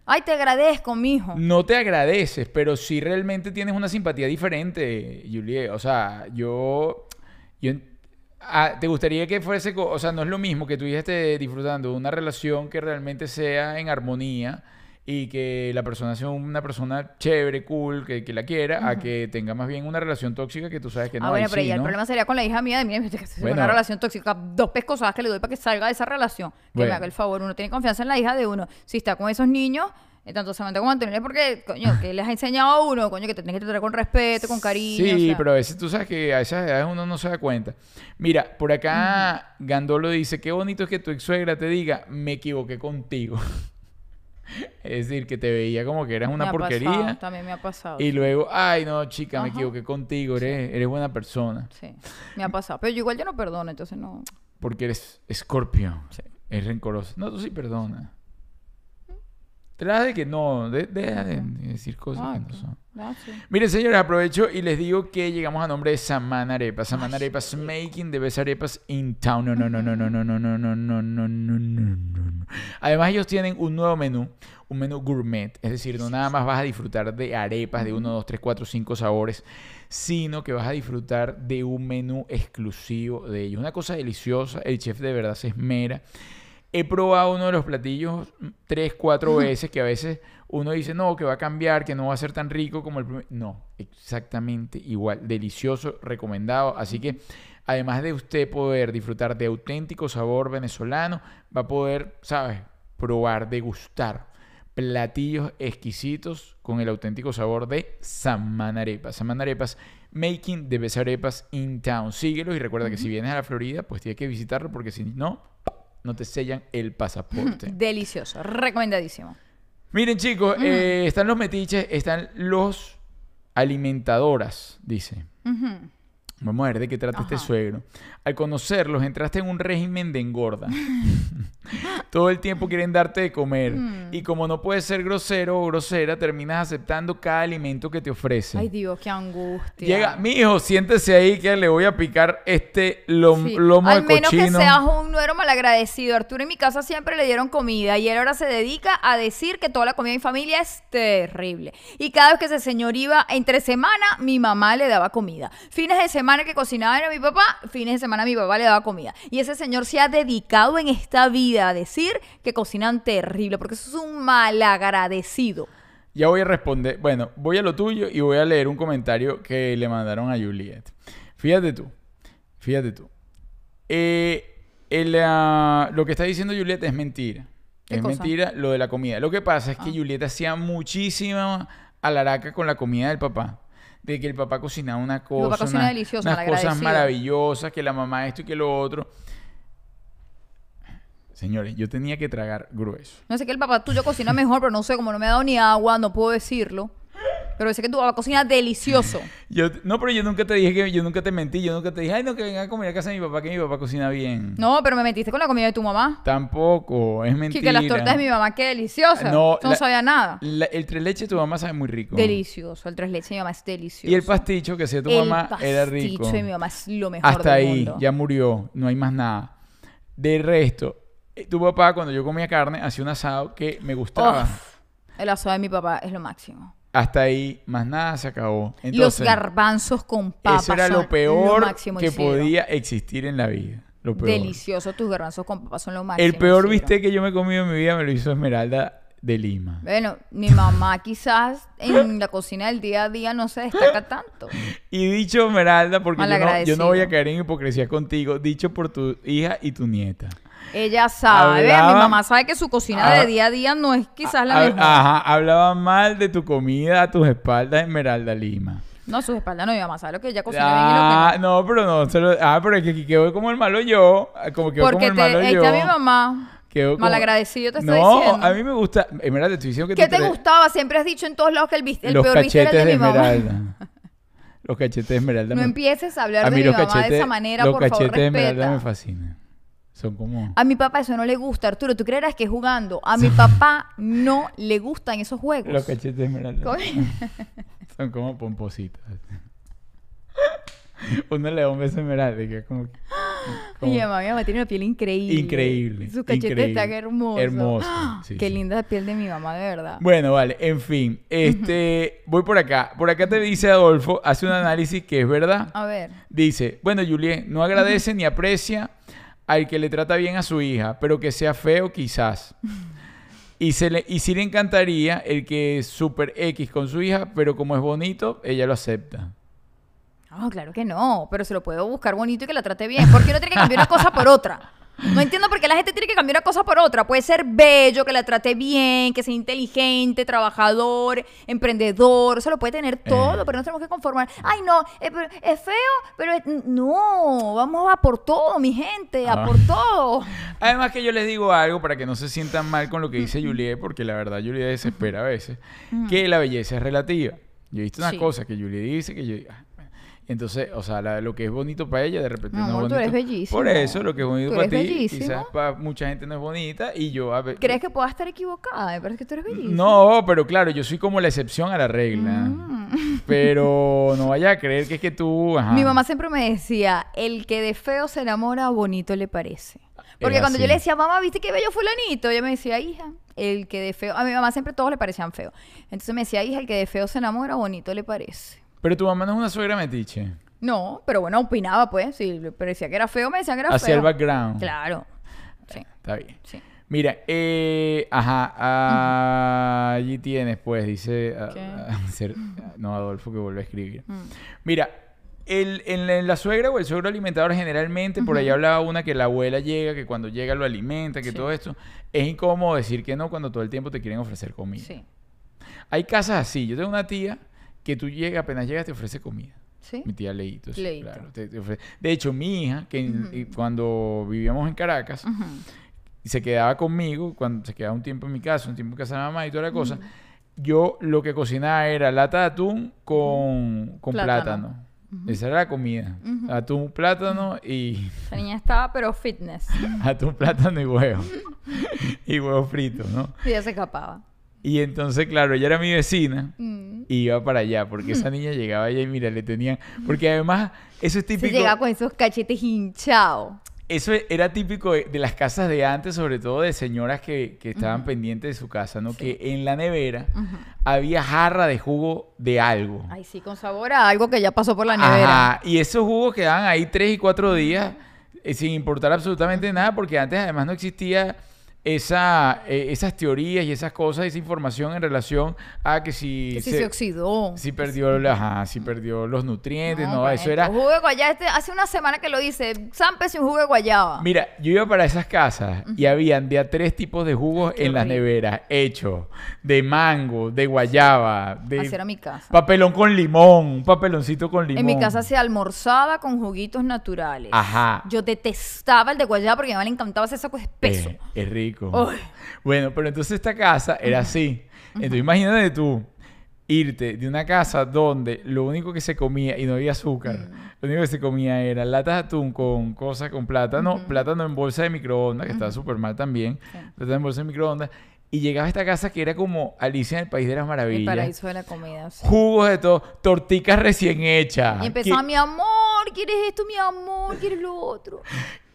[SPEAKER 2] Ay, te agradezco, mijo.
[SPEAKER 1] No te agradeces, pero sí realmente tienes una simpatía diferente, Julie. O sea, yo... yo ah, ¿Te gustaría que fuese... O sea, no es lo mismo que tú estés disfrutando de una relación que realmente sea en armonía y que la persona sea una persona chévere, cool, que, que la quiera, a que tenga más bien una relación tóxica que tú sabes que no
[SPEAKER 2] ah, bueno, pero
[SPEAKER 1] sí,
[SPEAKER 2] ya el
[SPEAKER 1] ¿no?
[SPEAKER 2] problema sería con la hija mía de mí, que
[SPEAKER 1] Bueno.
[SPEAKER 2] una relación tóxica, dos pescosadas que le doy para que salga de esa relación. Que
[SPEAKER 1] Bueno.
[SPEAKER 2] me haga el favor, uno tiene confianza en la hija de uno. Si está con esos niños, tanto Samantha como Antonio, es porque, coño, que les ha enseñado a uno, coño, que te tienes que tratar con respeto, con cariño.
[SPEAKER 1] Sí,
[SPEAKER 2] o sea.
[SPEAKER 1] pero a veces tú sabes que a esas edades uno no se da cuenta. Mira, por acá Gandolo dice, qué bonito es que tu ex suegra te diga, me equivoqué contigo. es decir, que te veía como que eras
[SPEAKER 2] Me
[SPEAKER 1] una
[SPEAKER 2] ha
[SPEAKER 1] porquería.
[SPEAKER 2] pasado, también me ha pasado.
[SPEAKER 1] Y luego, ay, no, chica, me equivoqué contigo, eres, eres buena persona.
[SPEAKER 2] Sí, me ha pasado. Pero yo igual yo no perdono, entonces no.
[SPEAKER 1] Porque eres escorpio. Es rencoroso. No, tú sí perdona. Trata de que no, de- deja de decir cosas que no son.
[SPEAKER 2] Ah.
[SPEAKER 1] Miren, señores, aprovecho y les digo que llegamos a nombre de Samana Arepas. Samana Arepas making the best arepas in town. No, no, no, no, no, no, no, no, no, no, no, no, no, no. Además, ellos tienen un nuevo menú, un menú gourmet. Es decir, no nada más vas a disfrutar de arepas de 1, 2, 3, 4, 5 sabores, sino que vas a disfrutar de un menú exclusivo de ellos. Una cosa deliciosa. El chef de verdad se esmera. He probado uno de los platillos tres, cuatro veces que a veces uno dice, no, que va a cambiar, que no va a ser tan rico como el primer. No, exactamente igual. Delicioso, recomendado. Así que además de usted poder disfrutar de auténtico sabor venezolano, va a poder, ¿sabes? Probar, degustar platillos exquisitos con el auténtico sabor de Samana Arepas. Samana Arepas, making the best arepas in town. Síguelo y recuerda que si vienes a la Florida, pues tienes que visitarlo porque si no, no te sellan el pasaporte.
[SPEAKER 2] Delicioso, recomendadísimo.
[SPEAKER 1] Miren chicos, eh, están los metiches, están los alimentadoras, dice.
[SPEAKER 2] Ujú.
[SPEAKER 1] Vamos a ver de qué trata este suegro. Al conocerlos, entraste en un régimen de engorda. Todo el tiempo quieren darte de comer.
[SPEAKER 2] Mm.
[SPEAKER 1] Y como no puedes ser grosero o grosera, terminas aceptando cada alimento que te ofrecen.
[SPEAKER 2] Ay, Dios, qué angustia.
[SPEAKER 1] Llega, mi hijo, siéntese ahí que le voy a picar este lom-
[SPEAKER 2] Sí.
[SPEAKER 1] lomo
[SPEAKER 2] Al
[SPEAKER 1] de
[SPEAKER 2] menos
[SPEAKER 1] cochino.
[SPEAKER 2] que seas un nuero malagradecido. Arturo en mi casa siempre le dieron comida y él ahora se dedica a decir que toda la comida de mi familia es terrible. Y cada vez que ese señor iba entre semana, mi mamá le daba comida. Fines de semana que cocinaba era mi papá, fines de semana mi papá le daba comida. Y ese señor se ha dedicado en esta vida a decir que cocinan terrible, porque eso es un malagradecido.
[SPEAKER 1] Ya voy a responder. Bueno, voy a lo tuyo y voy a leer un comentario que le mandaron a Juliet. Fíjate tú. Fíjate tú. Eh, el, ah, lo que está diciendo Juliet es mentira.
[SPEAKER 2] ¿Qué
[SPEAKER 1] Es
[SPEAKER 2] cosa?
[SPEAKER 1] mentira lo de la comida. Lo que pasa es que
[SPEAKER 2] Ah.
[SPEAKER 1] Juliet hacía muchísima alaraca con la comida del papá. De que el papá cocinaba una cosa,
[SPEAKER 2] papá cocina delicioso,
[SPEAKER 1] unas cosas maravillosas, que la mamá esto y que lo otro. Señores, yo tenía que tragar grueso.
[SPEAKER 2] No sé que el papá tuyo cocina mejor, pero no sé, como no me ha dado ni agua, no puedo decirlo. Pero sé que tu papá cocina delicioso.
[SPEAKER 1] Yo, no, pero yo nunca te dije que yo nunca te mentí, yo nunca te dije, ay, no, que venga a comer a casa de mi papá, que mi papá cocina bien.
[SPEAKER 2] No, pero me metiste con la comida de tu mamá.
[SPEAKER 1] Tampoco, es mentira.
[SPEAKER 2] Que, que las tortas de mi mamá, qué deliciosas.
[SPEAKER 1] No,
[SPEAKER 2] No,
[SPEAKER 1] la-
[SPEAKER 2] sabía nada.
[SPEAKER 1] La- el tres leches de tu mamá sabe muy rico.
[SPEAKER 2] Delicioso. El tres leches de mi mamá es delicioso.
[SPEAKER 1] Y el pasticho que hacía tu
[SPEAKER 2] El
[SPEAKER 1] mamá era rico.
[SPEAKER 2] pasticho de mi mamá es lo mejor
[SPEAKER 1] Hasta
[SPEAKER 2] del
[SPEAKER 1] ahí,
[SPEAKER 2] mundo.
[SPEAKER 1] ya murió, no hay más nada. De resto, eh, tu papá cuando yo comía carne hacía un asado que me gustaba.
[SPEAKER 2] Uf, el asado de mi papá es lo máximo.
[SPEAKER 1] Hasta ahí, más nada se acabó.
[SPEAKER 2] Los garbanzos con papas
[SPEAKER 1] eso era
[SPEAKER 2] son
[SPEAKER 1] lo peor
[SPEAKER 2] máximo,
[SPEAKER 1] que podía existir en la vida. Lo peor.
[SPEAKER 2] Delicioso, tus garbanzos con papas son lo máximo.
[SPEAKER 1] El peor bistec que yo me he comido en mi vida me lo hizo Esmeralda de Lima.
[SPEAKER 2] Bueno, mi mamá quizás en la cocina del día a día no se destaca tanto.
[SPEAKER 1] Y dicho Esmeralda, porque yo no, yo no voy a caer en hipocresía contigo, dicho por tu hija y tu nieta.
[SPEAKER 2] Ella sabe,
[SPEAKER 1] Hablaba-
[SPEAKER 2] mi mamá sabe que su cocina
[SPEAKER 1] Ah,
[SPEAKER 2] de día a día no es quizás la mejor.
[SPEAKER 1] Ajá, hablaba mal de tu comida a tus espaldas, Esmeralda Lima.
[SPEAKER 2] No, a sus espaldas no, mi mamá sabe lo que ella cocina bien y
[SPEAKER 1] Ah,
[SPEAKER 2] lo que no.
[SPEAKER 1] no, pero no. se lo- ah, pero es que aquí quedó como el malo yo. ah, Como quedó
[SPEAKER 2] Porque
[SPEAKER 1] como el malo
[SPEAKER 2] te,
[SPEAKER 1] yo.
[SPEAKER 2] ella, mi mamá,
[SPEAKER 1] quedó como-
[SPEAKER 2] malagradecido te está
[SPEAKER 1] no,
[SPEAKER 2] diciendo.
[SPEAKER 1] a mí me gusta. Esmeralda, te estoy diciendo que
[SPEAKER 2] ¿Qué te
[SPEAKER 1] traes-
[SPEAKER 2] gustaba? Siempre has dicho en todos lados que el, el
[SPEAKER 1] Los
[SPEAKER 2] peor bistec era el
[SPEAKER 1] de
[SPEAKER 2] de mi mamá.
[SPEAKER 1] Esmeralda. Los cachetes de Esmeralda.
[SPEAKER 2] No
[SPEAKER 1] me-
[SPEAKER 2] empieces a hablar
[SPEAKER 1] a
[SPEAKER 2] de mi
[SPEAKER 1] los
[SPEAKER 2] mamá de esa manera,
[SPEAKER 1] los
[SPEAKER 2] por favor,
[SPEAKER 1] cachetes de Esmeralda me fascinan. Son como...
[SPEAKER 2] A mi papá eso no le gusta, Arturo. ¿Tú creerás que jugando? A mi papá no le gustan esos juegos.
[SPEAKER 1] Los cachetes de. Son como pompositas. Uno le da un beso Esmeralda que es como... como-
[SPEAKER 2] Mi mamá, mi mamá tiene una piel increíble.
[SPEAKER 1] Increíble,
[SPEAKER 2] Sus cachetes
[SPEAKER 1] increíble.
[SPEAKER 2] están hermosos.
[SPEAKER 1] Hermoso,
[SPEAKER 2] ¡Ah!
[SPEAKER 1] sí,
[SPEAKER 2] Qué
[SPEAKER 1] sí.
[SPEAKER 2] linda la piel de mi mamá, de verdad.
[SPEAKER 1] Bueno, vale, en fin. Este, voy por acá. Por acá te dice Adolfo, hace un análisis que es verdad.
[SPEAKER 2] A ver.
[SPEAKER 1] Dice, bueno, Juliet, no agradece ni aprecia al que le trata bien a su hija, pero que sea feo quizás. Y, se le, y sí le encantaría el que es super X con su hija, pero como es bonito, ella lo acepta.
[SPEAKER 2] No, claro que no. Pero se lo puedo buscar bonito y que la trate bien. ¿Por qué no tiene que cambiar una cosa por otra? No entiendo por qué la gente tiene que cambiar una cosa por otra. Puede ser bello, que la trate bien, que sea inteligente, trabajador, emprendedor. Eso lo puede tener todo,
[SPEAKER 1] Eh.
[SPEAKER 2] pero no tenemos que conformar. Ay, no, eh, es feo, pero es- no, vamos a por todo, mi gente, a
[SPEAKER 1] Ah.
[SPEAKER 2] por todo.
[SPEAKER 1] Además que yo les digo algo para que no se sientan mal con lo que dice Juliet, porque la verdad Juliet desespera a veces, que la belleza es relativa. Yo he visto unas
[SPEAKER 2] Sí.
[SPEAKER 1] cosas que Juliet dice que yo... bueno. Entonces, o sea, la- lo que es bonito para ella, de repente no
[SPEAKER 2] amor,
[SPEAKER 1] es
[SPEAKER 2] tú
[SPEAKER 1] bonito.
[SPEAKER 2] eres bellísimo.
[SPEAKER 1] Por eso, lo que es bonito
[SPEAKER 2] Tú
[SPEAKER 1] para ti,
[SPEAKER 2] bellísimo.
[SPEAKER 1] quizás para mucha gente no es bonita, y yo... a ver-
[SPEAKER 2] ¿Crees que pueda estar equivocada? Me parece que tú eres bellísima.
[SPEAKER 1] No, pero claro, yo soy como la excepción a la regla.
[SPEAKER 2] Mm.
[SPEAKER 1] Pero no vaya a creer que es que tú... ajá.
[SPEAKER 2] Mi mamá siempre me decía, el que de feo se enamora, bonito le parece. Porque cuando yo le decía, mamá, ¿viste qué bello fulanito? Ella me decía, hija, el que de feo... A mi mamá siempre todos le parecían feos. Entonces me decía, hija, el que de feo se enamora, bonito le parece.
[SPEAKER 1] Pero tu mamá no es una suegra metiche.
[SPEAKER 2] No, pero bueno, opinaba pues. Si parecía que era feo, me decían que era
[SPEAKER 1] Hacia
[SPEAKER 2] feo.
[SPEAKER 1] el background.
[SPEAKER 2] Claro. Sí,
[SPEAKER 1] Está bien.
[SPEAKER 2] sí.
[SPEAKER 1] Mira, eh, ajá, ah, allí tienes, pues, dice, ah,
[SPEAKER 2] ¿Qué?
[SPEAKER 1] ah, ser- no, Adolfo que vuelve a escribir.
[SPEAKER 2] Mm.
[SPEAKER 1] Mira, el, en, la, en la suegra o el suegro alimentador generalmente, por ahí hablaba una que la abuela llega, que cuando llega lo alimenta, que
[SPEAKER 2] Sí.
[SPEAKER 1] todo esto, es incómodo decir que no cuando todo el tiempo te quieren ofrecer comida.
[SPEAKER 2] Sí.
[SPEAKER 1] Hay casas así, yo tengo una tía que tú llegas, apenas llegas te ofrece comida.
[SPEAKER 2] ¿Sí?
[SPEAKER 1] Mi tía Leito, sí,
[SPEAKER 2] Leito.
[SPEAKER 1] claro. te- te ofrece- De hecho, mi hija, que y cuando vivíamos en Caracas, se quedaba conmigo, cuando se quedaba un tiempo en mi casa, un tiempo en casa de mamá y toda la cosa, yo lo que cocinaba era lata de atún con, con plátano.
[SPEAKER 2] Plátano.
[SPEAKER 1] Esa era la comida. Atún, plátano y
[SPEAKER 2] La niña estaba, pero fitness.
[SPEAKER 1] atún, plátano y huevo. y huevo frito, ¿no?
[SPEAKER 2] Y ya se escapaba.
[SPEAKER 1] Y entonces, claro, ella era mi vecina
[SPEAKER 2] Mm.
[SPEAKER 1] y iba para allá, porque esa niña llegaba allá y mira, le tenían... Porque además, eso es
[SPEAKER 2] Se
[SPEAKER 1] típico...
[SPEAKER 2] llegaba con esos cachetes hinchados.
[SPEAKER 1] Eso era típico de, de las casas de antes, sobre todo de señoras que, que estaban pendientes de su casa, ¿no?
[SPEAKER 2] Sí.
[SPEAKER 1] Que en la nevera había jarra de jugo de algo.
[SPEAKER 2] Ay, sí, con sabor a algo que ya pasó por la nevera.
[SPEAKER 1] Ajá, y esos jugos quedaban ahí tres y cuatro días eh, sin importar absolutamente nada, porque antes además no existía esa, eh, esas teorías y esas cosas, esa información en relación a que si,
[SPEAKER 2] que si se, oxidó.
[SPEAKER 1] si perdió, la- ajá, si perdió los nutrientes, no,
[SPEAKER 2] pues,
[SPEAKER 1] eso era...
[SPEAKER 2] Jugo de guayaba. Este, hace una semana que lo dice. Sampe sin jugo de guayaba.
[SPEAKER 1] Mira, yo iba para esas casas y habían de a tres tipos de jugos
[SPEAKER 2] Qué
[SPEAKER 1] en las neveras, hechos de mango, de guayaba, de
[SPEAKER 2] Así era mi casa.
[SPEAKER 1] papelón con limón, un papeloncito con limón.
[SPEAKER 2] En mi casa se almorzaba con juguitos naturales.
[SPEAKER 1] Ajá.
[SPEAKER 2] Yo detestaba el de guayaba porque a mi mamá le encantaba ese saco espeso.
[SPEAKER 1] Eh, es rico.
[SPEAKER 2] Uy.
[SPEAKER 1] Bueno, pero entonces esta casa era así. Entonces imagínate tú irte de una casa donde lo único que se comía y no había azúcar,
[SPEAKER 2] Mm.
[SPEAKER 1] lo único que se comía era latas de atún con cosas con plátano, plátano en bolsa de microondas, que estaba súper mal también,
[SPEAKER 2] Sí.
[SPEAKER 1] plátano en bolsa de microondas, y llegaba a esta casa que era como Alicia en el País de las
[SPEAKER 2] El
[SPEAKER 1] Maravillas.
[SPEAKER 2] paraíso de la comida. sí.
[SPEAKER 1] Jugos de todo, torticas recién hechas.
[SPEAKER 2] Y empezaba,
[SPEAKER 1] ¿Qui-
[SPEAKER 2] mi amor, ¿quieres esto, mi amor? ¿Quieres lo otro?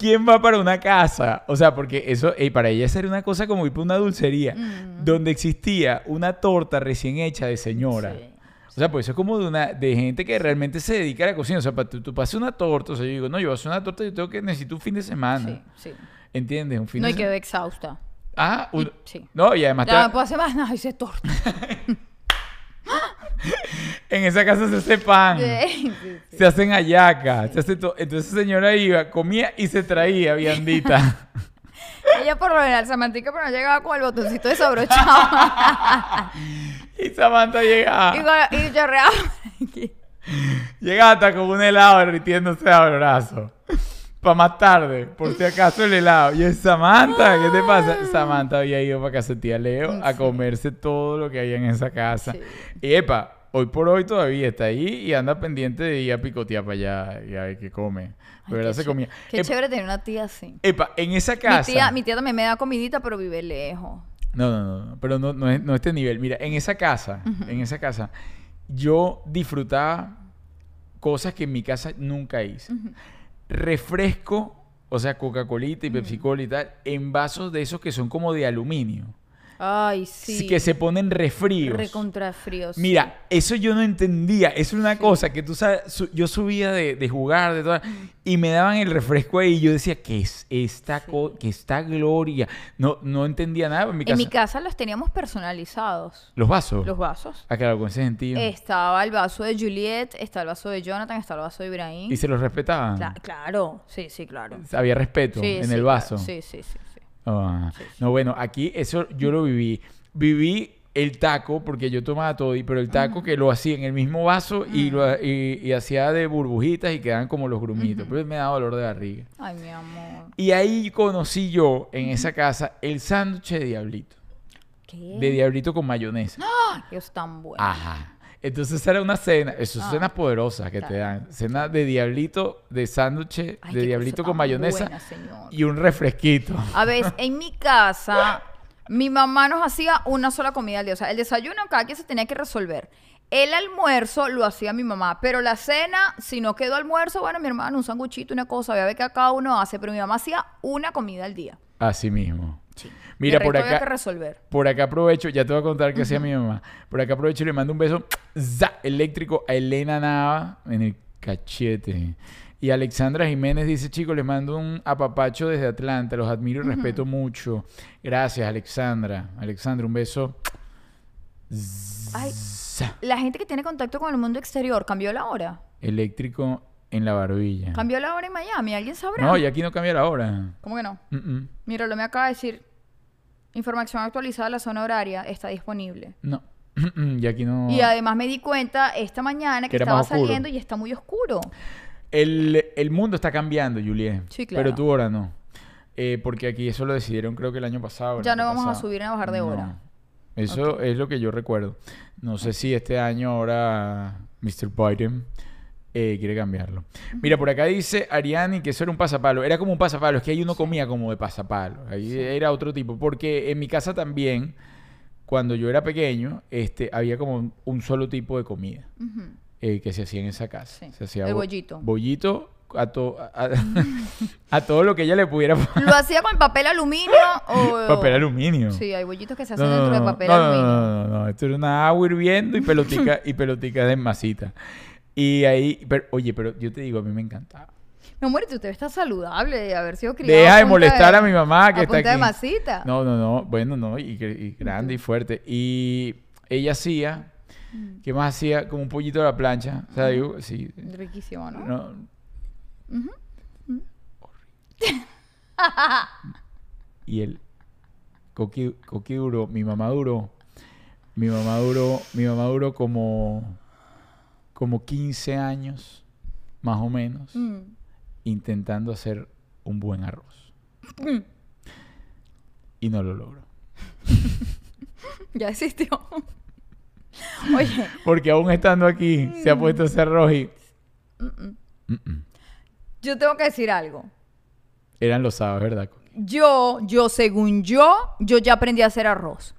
[SPEAKER 1] ¿Quién va para una casa? O sea, porque eso, eh, para ella era una cosa como ir para una dulcería,
[SPEAKER 2] Mm.
[SPEAKER 1] donde existía una torta recién hecha de señora.
[SPEAKER 2] Sí.
[SPEAKER 1] O sea, pues eso es como de, una, de gente que realmente se dedica a la cocina. O sea, para tú, tú pasas una torta, o sea, yo digo, no, yo voy a hacer una torta, yo tengo que, necesito un fin de semana.
[SPEAKER 2] Sí, sí.
[SPEAKER 1] ¿Entiendes? Un fin
[SPEAKER 2] No,
[SPEAKER 1] de
[SPEAKER 2] y exhausta.
[SPEAKER 1] Ah, un-
[SPEAKER 2] Y- sí.
[SPEAKER 1] no, y además
[SPEAKER 2] Ya no
[SPEAKER 1] te-
[SPEAKER 2] puedo hacer más nada, hice torta.
[SPEAKER 1] en esa casa se hace pan.
[SPEAKER 2] Sí, sí, sí.
[SPEAKER 1] Se hacen hallacas, se hace to- Entonces esa señora iba, comía y se traía viandita.
[SPEAKER 2] Ella por lo general, Samantica, pero no llegaba con el botoncito desabrochado.
[SPEAKER 1] y Samantha llegaba.
[SPEAKER 2] y, y chorreaba.
[SPEAKER 1] Llegaba hasta con un helado derritiéndose a brazo. Para más tarde, por si acaso el helado. Y es Samantha, ¿qué te pasa? Samantha había ido para casa de tía Leo a comerse todo lo que había en esa casa.
[SPEAKER 2] Sí.
[SPEAKER 1] Y epa, hoy por hoy todavía está ahí y anda pendiente de ir a picotear para allá y a ver qué come. Verdad
[SPEAKER 2] qué
[SPEAKER 1] se comía.
[SPEAKER 2] Qué
[SPEAKER 1] Epa,
[SPEAKER 2] chévere tener una tía así.
[SPEAKER 1] epa, en esa
[SPEAKER 2] Mi
[SPEAKER 1] casa.
[SPEAKER 2] tía, mi tía también me da comidita, pero vive lejos.
[SPEAKER 1] No, no, no, no, pero no, no, es, no este nivel. Mira, en esa casa, en esa casa, yo disfrutaba cosas que en mi casa nunca hice. Refresco, o sea, Coca-Colita y Pepsi-Cola y tal, en vasos de esos que son como de aluminio.
[SPEAKER 2] Ay, sí.
[SPEAKER 1] que se ponen refríos.
[SPEAKER 2] Recontra fríos.
[SPEAKER 1] Mira, eso yo no entendía. Es una cosa que tú sabes, su- yo subía de, de jugar, de todo, y me daban el refresco ahí y yo decía, ¿qué es esta, qué esta gloria? No, no entendía nada en mi casa.
[SPEAKER 2] En mi casa los teníamos personalizados.
[SPEAKER 1] Los vasos.
[SPEAKER 2] Los vasos.
[SPEAKER 1] Ah, claro, con ese sentido.
[SPEAKER 2] Estaba el vaso de Juliet, está el vaso de Jonathan, está el vaso de Ibrahim.
[SPEAKER 1] Y se los respetaban.
[SPEAKER 2] Cla- claro, sí, sí, claro.
[SPEAKER 1] Había respeto
[SPEAKER 2] Sí,
[SPEAKER 1] en
[SPEAKER 2] sí,
[SPEAKER 1] el
[SPEAKER 2] claro.
[SPEAKER 1] vaso.
[SPEAKER 2] Sí, sí, sí, sí.
[SPEAKER 1] Ah, No, bueno, aquí eso yo lo viví. Viví el taco, porque yo tomaba todo, y- pero el taco que lo hacía en el mismo vaso y, lo, y, y hacía de burbujitas y quedaban como los grumitos. Pero me daba dolor de barriga.
[SPEAKER 2] Ay, mi amor.
[SPEAKER 1] Y ahí conocí yo, en esa casa, el sándwich de diablito.
[SPEAKER 2] ¿Qué?
[SPEAKER 1] De diablito con mayonesa.
[SPEAKER 2] Ay, Dios tan bueno.
[SPEAKER 1] Ajá. Entonces era una cena, eso es
[SPEAKER 2] Ah.
[SPEAKER 1] cenas poderosas que te dan. Cena de diablito, de sándwich, de diablito con mayonesa
[SPEAKER 2] buena,
[SPEAKER 1] y un refresquito.
[SPEAKER 2] A ver, en mi casa, mi mamá nos hacía una sola comida al día. O sea, el desayuno cada quien se tenía que resolver. El almuerzo lo hacía mi mamá, pero la cena, si no quedó almuerzo, bueno, mi hermano, un sanguchito, una cosa, voy a ver qué cada uno hace, pero mi mamá hacía una comida al día.
[SPEAKER 1] Así mismo.
[SPEAKER 2] Sí.
[SPEAKER 1] Mira, por acá,
[SPEAKER 2] que resolver.
[SPEAKER 1] por acá aprovecho, ya te voy a contar qué hacía mi mamá. Por acá aprovecho y le mando un beso za, eléctrico a Elena Nava en el cachete. Y Alexandra Jiménez dice, chicos, les mando un apapacho desde Atlanta, los admiro y respeto mucho. Gracias, Alexandra. Alexandra, un beso.
[SPEAKER 2] Ay. La gente que tiene contacto con el mundo exterior, ¿cambió la hora?
[SPEAKER 1] eléctrico en la barbilla.
[SPEAKER 2] ¿Cambió la hora en Miami? ¿Alguien sabrá?
[SPEAKER 1] No, y aquí no cambia la hora.
[SPEAKER 2] ¿Cómo que no?
[SPEAKER 1] Mm, mm.
[SPEAKER 2] Mira, lo me acaba de decir. Información actualizada de la zona horaria está disponible.
[SPEAKER 1] No. y aquí no.
[SPEAKER 2] Y además me di cuenta esta mañana
[SPEAKER 1] Que
[SPEAKER 2] estaba saliendo y está muy oscuro.
[SPEAKER 1] El, el mundo está cambiando, Juliet.
[SPEAKER 2] Sí, claro.
[SPEAKER 1] Pero tu hora no. Eh, porque aquí eso lo decidieron creo que el año pasado.
[SPEAKER 2] Ya no vamos a subir ni a bajar de
[SPEAKER 1] No.
[SPEAKER 2] hora.
[SPEAKER 1] Eso es lo que yo recuerdo. No sé si este año ahora Mr. Biden eh, quiere cambiarlo. Mira, por acá dice Ariani que eso era un pasapalo. Era como un pasapalo. Es que ahí uno comía como de pasapalo. Ahí era otro tipo. Porque en mi casa también, cuando yo era pequeño, este, había como un, solo tipo de comida
[SPEAKER 2] Ujú.
[SPEAKER 1] eh, que se hacía en esa casa.
[SPEAKER 2] Sí,
[SPEAKER 1] Se hacía
[SPEAKER 2] el
[SPEAKER 1] bo-
[SPEAKER 2] bollito.
[SPEAKER 1] Bollito a, to- a, a todo lo que ella le pudiera poner.
[SPEAKER 2] ¿Lo hacía con papel aluminio o...?
[SPEAKER 1] Papel aluminio.
[SPEAKER 2] Sí, hay bollitos que se hacen
[SPEAKER 1] no,
[SPEAKER 2] dentro
[SPEAKER 1] no,
[SPEAKER 2] de papel
[SPEAKER 1] no,
[SPEAKER 2] aluminio.
[SPEAKER 1] No, no, no, Esto era una agua hirviendo y pelotica, y pelotica de masita. Y ahí, pero, oye, pero yo te digo, a mí me encantaba.
[SPEAKER 2] Mi amor, tú te ves tan saludable de haber sido criado
[SPEAKER 1] Deja de molestar a mi mamá que
[SPEAKER 2] a
[SPEAKER 1] está
[SPEAKER 2] punta de
[SPEAKER 1] aquí.
[SPEAKER 2] masita.
[SPEAKER 1] No, no, no. Bueno, no. Y, grande y fuerte. Y ella hacía,
[SPEAKER 2] Mm.
[SPEAKER 1] ¿qué más hacía? Como un pollito a la plancha. O sea, digo, sí.
[SPEAKER 2] Riquísimo, ¿no?
[SPEAKER 1] No. y el coqui, coqui duró, mi mamá duró, mi mamá duró, mi mamá duró como, como 15 años, más o menos,
[SPEAKER 2] Mm.
[SPEAKER 1] intentando hacer un buen arroz. Y no lo logró.
[SPEAKER 2] Ya existió. Oye,
[SPEAKER 1] Porque aún estando aquí, se ha puesto ese arroz y...
[SPEAKER 2] Yo tengo que decir algo.
[SPEAKER 1] Eran los sábados, ¿verdad?
[SPEAKER 2] Yo, yo, según yo, yo ya aprendí a hacer arroz.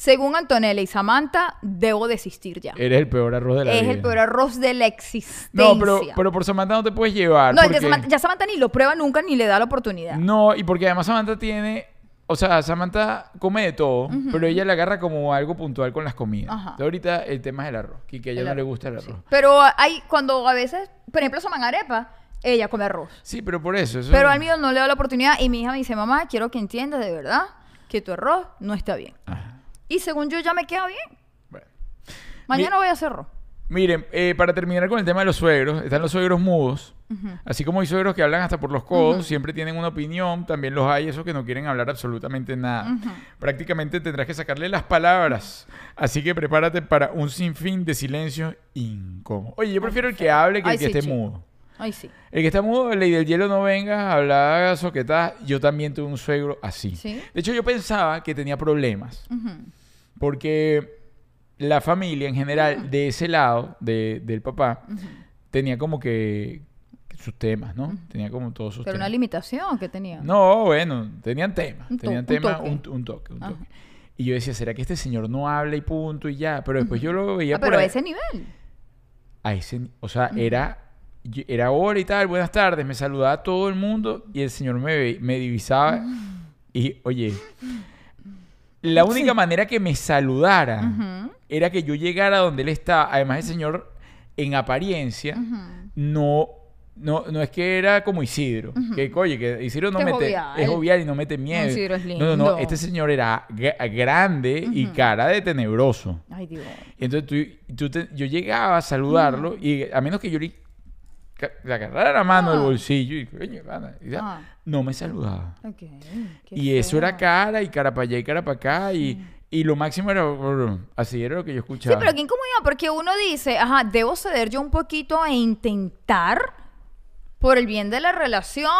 [SPEAKER 2] Según Antonella y Samantha, debo desistir ya.
[SPEAKER 1] Eres el peor arroz de la
[SPEAKER 2] es
[SPEAKER 1] vida.
[SPEAKER 2] el peor arroz de la existencia.
[SPEAKER 1] No, pero, pero por Samantha no te puedes llevar.
[SPEAKER 2] No,
[SPEAKER 1] porque-
[SPEAKER 2] Samantha- ya Samantha ni lo prueba nunca ni le da la oportunidad.
[SPEAKER 1] No, y porque además Samantha tiene. O sea, Samantha come de todo, pero ella le agarra como algo puntual con las comidas.
[SPEAKER 2] Ajá.
[SPEAKER 1] Entonces, ahorita el tema es el arroz, y que a ella
[SPEAKER 2] El
[SPEAKER 1] no le gusta el
[SPEAKER 2] sí.
[SPEAKER 1] arroz.
[SPEAKER 2] Pero hay, cuando a veces, por ejemplo, Saman arepa, ella come arroz.
[SPEAKER 1] Sí, pero por eso. eso
[SPEAKER 2] Pero al mío no le da la oportunidad y mi hija me dice, mamá, quiero que entiendas de verdad que tu arroz no está bien.
[SPEAKER 1] Ajá.
[SPEAKER 2] Y según yo ya me queda bien.
[SPEAKER 1] Bueno.
[SPEAKER 2] Mañana voy a hacer arroz.
[SPEAKER 1] Miren, eh, para terminar con el tema de los suegros, están los suegros mudos. Así como hay suegros que hablan hasta por los codos, siempre tienen una opinión, también los hay esos que no quieren hablar absolutamente nada. Prácticamente tendrás que sacarle las palabras. Así que prepárate para un sinfín de silencio incómodo. Oye, yo prefiero el que hable que
[SPEAKER 2] Ay,
[SPEAKER 1] el que
[SPEAKER 2] sí,
[SPEAKER 1] esté
[SPEAKER 2] chico.
[SPEAKER 1] mudo.
[SPEAKER 2] Ay, sí.
[SPEAKER 1] El que está mudo, ley del hielo no venga, habla soquetada. Yo también tuve un suegro así.
[SPEAKER 2] ¿Sí?
[SPEAKER 1] De hecho, yo pensaba que tenía problemas. Porque la familia en general de ese lado, de- del papá, tenía como que sus temas, ¿no? Tenía como todos sus
[SPEAKER 2] Pero una
[SPEAKER 1] temas.
[SPEAKER 2] limitación que tenía.
[SPEAKER 1] No, bueno, tenían temas.
[SPEAKER 2] Un
[SPEAKER 1] tenían temas, un, un toque, un toque. Y yo decía, ¿será que este señor no habla y punto y ya? Pero después yo lo veía
[SPEAKER 2] Ah,
[SPEAKER 1] por
[SPEAKER 2] pero a ese nivel.
[SPEAKER 1] a ese o sea, era era hora y tal, buenas tardes, me saludaba a todo el mundo y el señor me, me divisaba y, oye, La única manera que me saludara era que yo llegara donde él está. Además, el señor, en apariencia, no, no, no es que era como Isidro. Que, oye, que Isidro no
[SPEAKER 2] es
[SPEAKER 1] mete.
[SPEAKER 2] jovial.
[SPEAKER 1] Es jovial y no mete miedo.
[SPEAKER 2] Isidro es
[SPEAKER 1] No, no, no.
[SPEAKER 2] lindo.
[SPEAKER 1] Este señor era gra- grande y cara de tenebroso.
[SPEAKER 2] Ay, Dios.
[SPEAKER 1] Entonces tú, tú te- yo llegaba a saludarlo y a menos que yo le, le agarrara la mano del
[SPEAKER 2] Ah.
[SPEAKER 1] bolsillo y, coño, pana, y ya,
[SPEAKER 2] Ah.
[SPEAKER 1] no me saludaba. Y eso era cara y cara para allá y cara para acá y, y lo máximo era así era lo que yo
[SPEAKER 2] Sí,
[SPEAKER 1] escuchaba.
[SPEAKER 2] pero qué incomodidad, porque uno dice, ajá, debo ceder yo un poquito e intentar por el bien de la relación,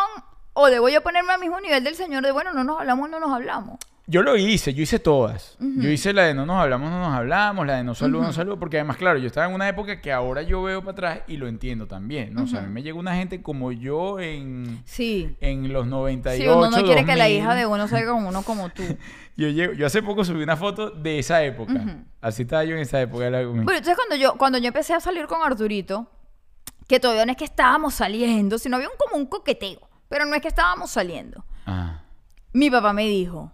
[SPEAKER 2] o debo yo ponerme al mismo nivel del señor de, bueno, no nos hablamos, no nos hablamos.
[SPEAKER 1] Yo lo hice, yo hice todas. Yo hice la de no nos hablamos, no nos hablamos, la de no saludo, no saludo, porque además, claro, yo estaba en una época que ahora yo veo para atrás y lo entiendo también, ¿no? O sea, a mí me llega una gente como yo en,
[SPEAKER 2] Sí.
[SPEAKER 1] en los 98,
[SPEAKER 2] Si uno no quiere que la
[SPEAKER 1] 2000.
[SPEAKER 2] hija de uno salga como uno como tú.
[SPEAKER 1] Yo, llego- yo hace poco subí una foto de esa época. Así estaba yo en esa época. era como-
[SPEAKER 2] Bueno, entonces cuando yo, cuando yo empecé a salir con Arturito, que todavía no es que estábamos saliendo, sino había un, como un coqueteo, pero no es que estábamos saliendo.
[SPEAKER 1] Ah.
[SPEAKER 2] Mi papá me dijo,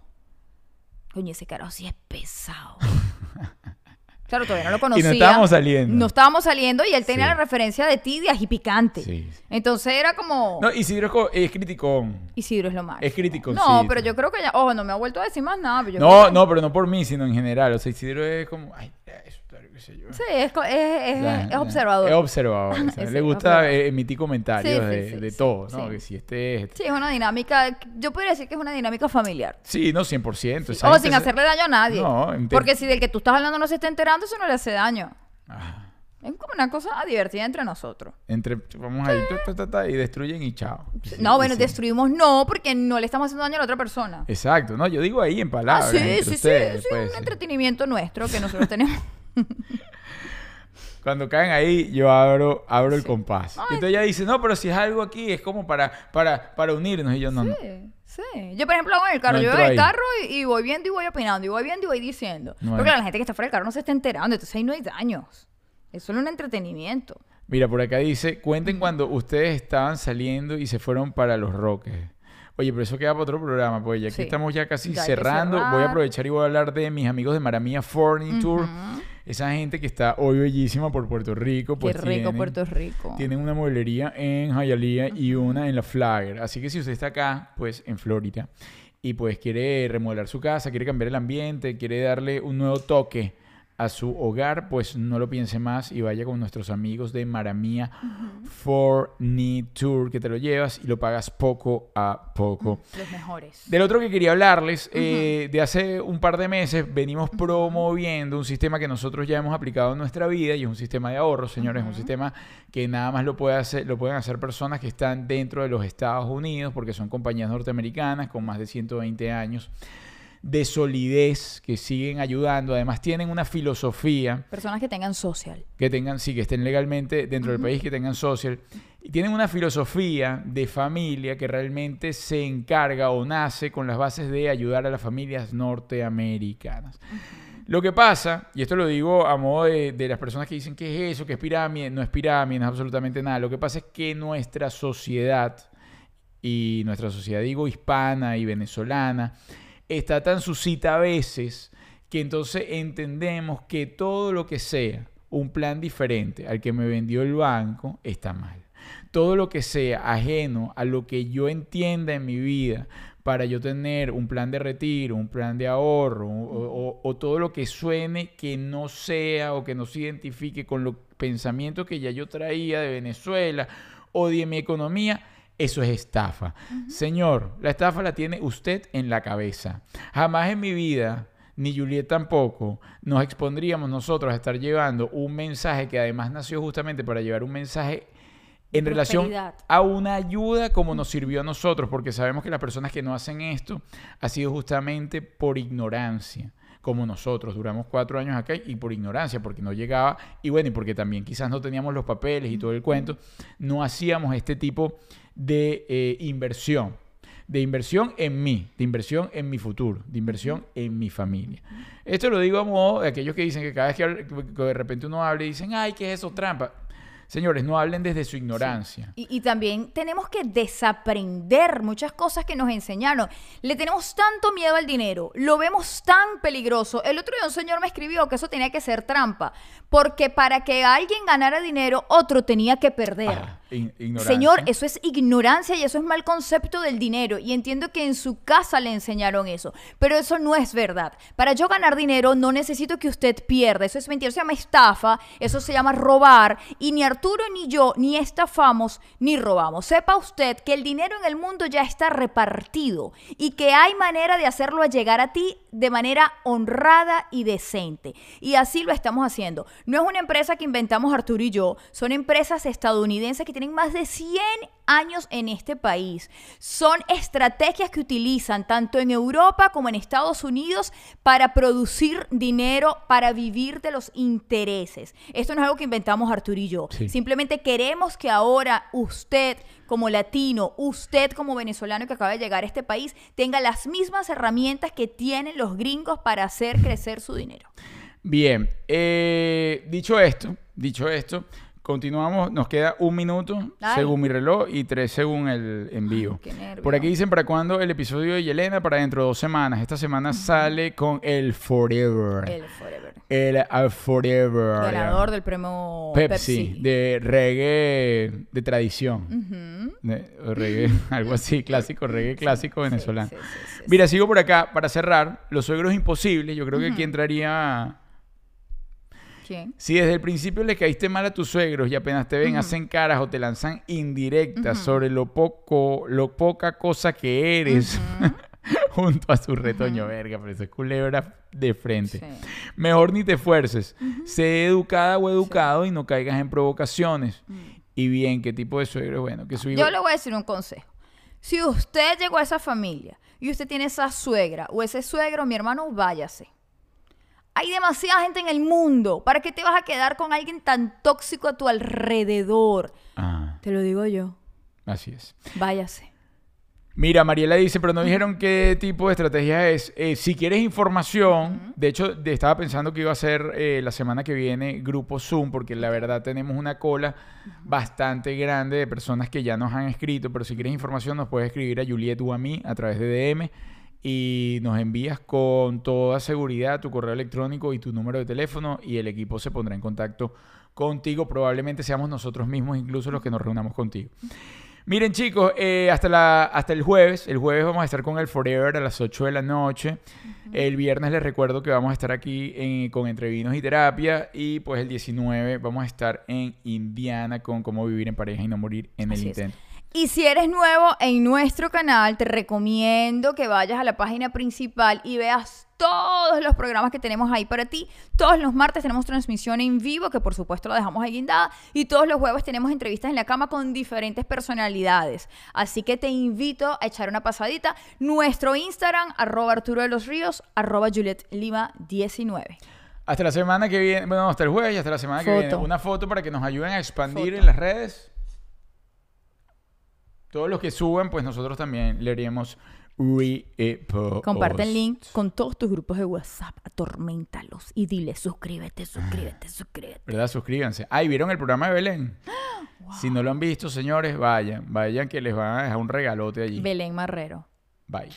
[SPEAKER 2] coño, ese carajo sí es pesado. claro, todavía no lo conocía.
[SPEAKER 1] estábamos saliendo.
[SPEAKER 2] No estábamos saliendo y él tenía
[SPEAKER 1] Sí.
[SPEAKER 2] la referencia de ti de ají picante.
[SPEAKER 1] Sí.
[SPEAKER 2] Entonces era como...
[SPEAKER 1] No, Isidro es, co- es criticón.
[SPEAKER 2] Isidro es lo más.
[SPEAKER 1] Es crítico,
[SPEAKER 2] No,
[SPEAKER 1] sí.
[SPEAKER 2] pero yo creo que ya... Ojo, no me ha vuelto a decir más nada. pero yo
[SPEAKER 1] No,
[SPEAKER 2] que-
[SPEAKER 1] no, pero no por mí, sino en general. O sea, Isidro es como. Ay, eso, qué sé yo.
[SPEAKER 2] Sí, es, es, es- observador.
[SPEAKER 1] Es observador. o sea,
[SPEAKER 2] Sí,
[SPEAKER 1] le gusta
[SPEAKER 2] observador.
[SPEAKER 1] eh, emitir comentarios
[SPEAKER 2] Sí,
[SPEAKER 1] de,
[SPEAKER 2] sí,
[SPEAKER 1] de
[SPEAKER 2] sí,
[SPEAKER 1] todo, ¿no?
[SPEAKER 2] sí.
[SPEAKER 1] Que si este es. este.
[SPEAKER 2] Sí, es una dinámica... Yo podría decir que es una dinámica familiar.
[SPEAKER 1] Sí, no, 100%. esa
[SPEAKER 2] O sin
[SPEAKER 1] se-
[SPEAKER 2] hacerle daño a nadie.
[SPEAKER 1] No,
[SPEAKER 2] Porque si del que tú estás hablando no se está enterando, eso no le hace daño.
[SPEAKER 1] Ah,
[SPEAKER 2] Es como una cosa divertida entre nosotros.
[SPEAKER 1] entre, vamos ahí, ta, ta, ta, ta, y destruyen y chao.
[SPEAKER 2] No, bueno,
[SPEAKER 1] sí.
[SPEAKER 2] destruimos no, porque no le estamos haciendo daño a la otra persona.
[SPEAKER 1] Exacto, no, yo digo ahí en
[SPEAKER 2] Ah,
[SPEAKER 1] palabras.
[SPEAKER 2] sí,
[SPEAKER 1] entre
[SPEAKER 2] sí, sí,
[SPEAKER 1] ustedes,
[SPEAKER 2] sí,
[SPEAKER 1] pues,
[SPEAKER 2] un
[SPEAKER 1] sí.
[SPEAKER 2] entretenimiento nuestro que nosotros tenemos.
[SPEAKER 1] Cuando caen ahí, yo abro, abro el
[SPEAKER 2] Sí.
[SPEAKER 1] compás.
[SPEAKER 2] Ay.
[SPEAKER 1] Entonces ella dice, no, pero si es algo aquí, es como para, para, para unirnos. Y yo, no, no.
[SPEAKER 2] Sí, sí. Yo, por ejemplo, hago en el carro.
[SPEAKER 1] No
[SPEAKER 2] yo voy en el carro y, y voy viendo y voy opinando, y voy viendo y voy diciendo.
[SPEAKER 1] No
[SPEAKER 2] Porque la gente que está fuera del carro no se está enterando, entonces ahí no hay daños. Es solo un entretenimiento.
[SPEAKER 1] Mira, por acá dice, cuenten cuando ustedes estaban saliendo y se fueron para los Roques. Oye, pero eso queda para otro programa, pues ya aquí
[SPEAKER 2] Sí.
[SPEAKER 1] estamos ya casi
[SPEAKER 2] Ya que
[SPEAKER 1] cerrando. Voy a aprovechar y voy a hablar de mis amigos de Maramía Foreign Tour. Esa gente que está hoy bellísima por Puerto Rico. Pues
[SPEAKER 2] Qué rico
[SPEAKER 1] tienen-
[SPEAKER 2] Puerto Rico.
[SPEAKER 1] Tienen una mueblería en Hialeah y una en la Flagger. Así que si usted está acá, pues en Florida, y pues quiere remodelar su casa, quiere cambiar el ambiente, quiere darle un nuevo toque a su hogar, pues no lo piense más y vaya con nuestros amigos de Maramia Tour, que te lo llevas y lo pagas poco a poco.
[SPEAKER 2] Los mejores.
[SPEAKER 1] Del otro que quería hablarles, eh, de hace un par de meses venimos promoviendo un sistema que nosotros ya hemos aplicado en nuestra vida y es un sistema de ahorro, señores, un sistema que nada más lo, puede hacer, lo pueden hacer personas que están dentro de los Estados Unidos porque son compañías norteamericanas con más de 120 años de solidez que siguen ayudando. Además tienen una filosofía
[SPEAKER 2] Personas que tengan social.
[SPEAKER 1] que tengan, sí, que estén legalmente dentro del país, que tengan social. Y tienen una filosofía de familia que realmente se encarga o nace con las bases de ayudar a las familias norteamericanas. Lo que pasa, y esto lo digo a modo de, de las personas que dicen que es eso, que es pirámide, no es pirámide, no es absolutamente nada. Lo que pasa es que nuestra sociedad, y nuestra sociedad digo hispana y venezolana, está tan suscita a veces que entonces entendemos que todo lo que sea un plan diferente al que me vendió el banco está mal. Todo lo que sea ajeno a lo que yo entienda en mi vida para yo tener un plan de retiro, un plan de ahorro o, o- o todo lo que suene que no sea o que no se identifique con los pensamientos que ya yo traía de Venezuela o de mi economía, eso es estafa. Señor, la estafa la tiene usted en la cabeza. Jamás en mi vida, ni Juliet tampoco, nos expondríamos nosotros a estar llevando un mensaje que además nació justamente para llevar un mensaje en relación a una ayuda como nos sirvió a nosotros, porque sabemos que las personas que no hacen esto ha sido justamente por ignorancia, como nosotros. Duramos cuatro años acá y por ignorancia, porque no llegaba, y bueno, y porque también quizás no teníamos los papeles y todo el cuento, no hacíamos este tipo de eh, inversión. De inversión en mí, de inversión en mi futuro, de inversión en mi familia. Esto lo digo a modo de aquellos que dicen que cada vez que, que de repente uno habla y dicen, ay, ¿qué es eso? Trampa. Señores, no hablen desde su ignorancia.
[SPEAKER 2] Y, y también tenemos que desaprender muchas cosas que nos enseñaron. Le tenemos tanto miedo al dinero, lo vemos tan peligroso. El otro día un señor me escribió que eso tenía que ser trampa, porque para que alguien ganara dinero, otro tenía que perder.
[SPEAKER 1] Ah, in- ignorancia.
[SPEAKER 2] Señor, eso es ignorancia y eso es mal concepto del dinero. Y entiendo que en su casa le enseñaron eso. Pero eso no es verdad. Para yo ganar dinero no necesito que usted pierda. Eso es mentira. Eso se llama estafa. Eso se llama robar. Y ni Arturo ni yo ni estafamos ni robamos. Sepa usted que el dinero en el mundo ya está repartido y que hay manera de hacerlo llegar a ti de manera honrada y decente. Y así lo estamos haciendo. No es una empresa que inventamos Arturo y yo, son empresas estadounidenses que tienen más de 100 años en este país. Son estrategias que utilizan tanto en Europa como en Estados Unidos para producir dinero, para vivir de los intereses. Esto no es algo que inventamos Arturo y yo.
[SPEAKER 1] Sí.
[SPEAKER 2] Simplemente queremos que ahora usted como latino, usted como venezolano que acaba de llegar a este país, tenga las mismas herramientas que tienen los gringos para hacer crecer su dinero.
[SPEAKER 1] Bien, eh, dicho esto, dicho esto, continuamos. Nos queda un minuto
[SPEAKER 2] Ay.
[SPEAKER 1] según mi reloj y tres según el envío.
[SPEAKER 2] nervio.
[SPEAKER 1] Por aquí dicen para cuándo el episodio de Yelena, para dentro de dos semanas. Esta semana sale con el Forever.
[SPEAKER 2] El Forever.
[SPEAKER 1] El, uh, Forever.
[SPEAKER 2] Ganador del premio
[SPEAKER 1] Pepsi,
[SPEAKER 2] Pepsi.
[SPEAKER 1] de reggae de tradición. De- o reggae, algo así, clásico, reggae clásico venezolano.
[SPEAKER 2] sí, sí, sí,
[SPEAKER 1] Mira, sigo por acá para cerrar. Los suegros imposibles. Yo creo que aquí entraría.
[SPEAKER 2] ¿Quién?
[SPEAKER 1] Si desde el principio le caíste mal a tus suegros y apenas te ven, hacen caras o te lanzan indirectas sobre lo poco, lo poca cosa que eres junto a su retoño, verga, pero eso es culebra de frente.
[SPEAKER 2] Sí.
[SPEAKER 1] Mejor ni te esfuerces. Sé educada o educado y no caigas en provocaciones. Y bien, ¿qué tipo de suegro? Bueno, que su hijo...
[SPEAKER 2] Yo le voy a decir un consejo. Si usted llegó a esa familia y usted tiene esa suegra o ese suegro, mi hermano, váyase. Hay demasiada gente en el mundo. ¿Para qué te vas a quedar con alguien tan tóxico a tu alrededor?
[SPEAKER 1] Ah,
[SPEAKER 2] Te lo digo yo.
[SPEAKER 1] así es.
[SPEAKER 2] Váyase.
[SPEAKER 1] Mira, Mariela dice, pero no dijeron qué tipo de estrategia es. Eh, si quieres información, de hecho, de- estaba pensando que iba a ser eh, la semana que viene grupo Zoom, porque la verdad tenemos una cola bastante grande de personas que ya nos han escrito, pero si quieres información nos puedes escribir a Juliet o a mí a través de DM y nos envías con toda seguridad tu correo electrónico y tu número de teléfono y el equipo se pondrá en contacto contigo. Probablemente seamos nosotros mismos incluso los que nos reunamos contigo. Miren chicos, eh, hasta, la, hasta el jueves, el jueves vamos a estar con el Forever a las 8 de la noche. El viernes les recuerdo que vamos a estar aquí en- con Entrevinos y Terapia. Y pues el 19 vamos a estar en Indiana con cómo vivir en pareja y no morir en el
[SPEAKER 2] Así es. Y si eres nuevo en nuestro canal, te recomiendo que vayas a la página principal y veas todos los programas que tenemos ahí para ti. Todos los martes tenemos transmisión en vivo, que por supuesto la dejamos ahí guindada. Y todos los jueves tenemos entrevistas en la cama con diferentes personalidades. Así que te invito a echar una pasadita. Nuestro Instagram, arroba Arturo de los Ríos, arroba Juliet Lima 19.
[SPEAKER 1] Hasta la semana que viene, bueno, hasta el jueves y hasta la semana que viene. Una foto para que nos ayuden a expandir
[SPEAKER 2] Foto.
[SPEAKER 1] en las redes. Todos los que suben, pues nosotros también le haríamos repost.
[SPEAKER 2] Comparte el link con todos tus grupos de WhatsApp, atormentalos y dile suscríbete, suscríbete, suscríbete.
[SPEAKER 1] ¿Verdad? Suscríbanse. Ay, ¿vieron el programa de Belén? Si no lo han visto, señores, vayan. Vayan que les van a dejar un regalote allí.
[SPEAKER 2] Belén Marrero.
[SPEAKER 1] Bye.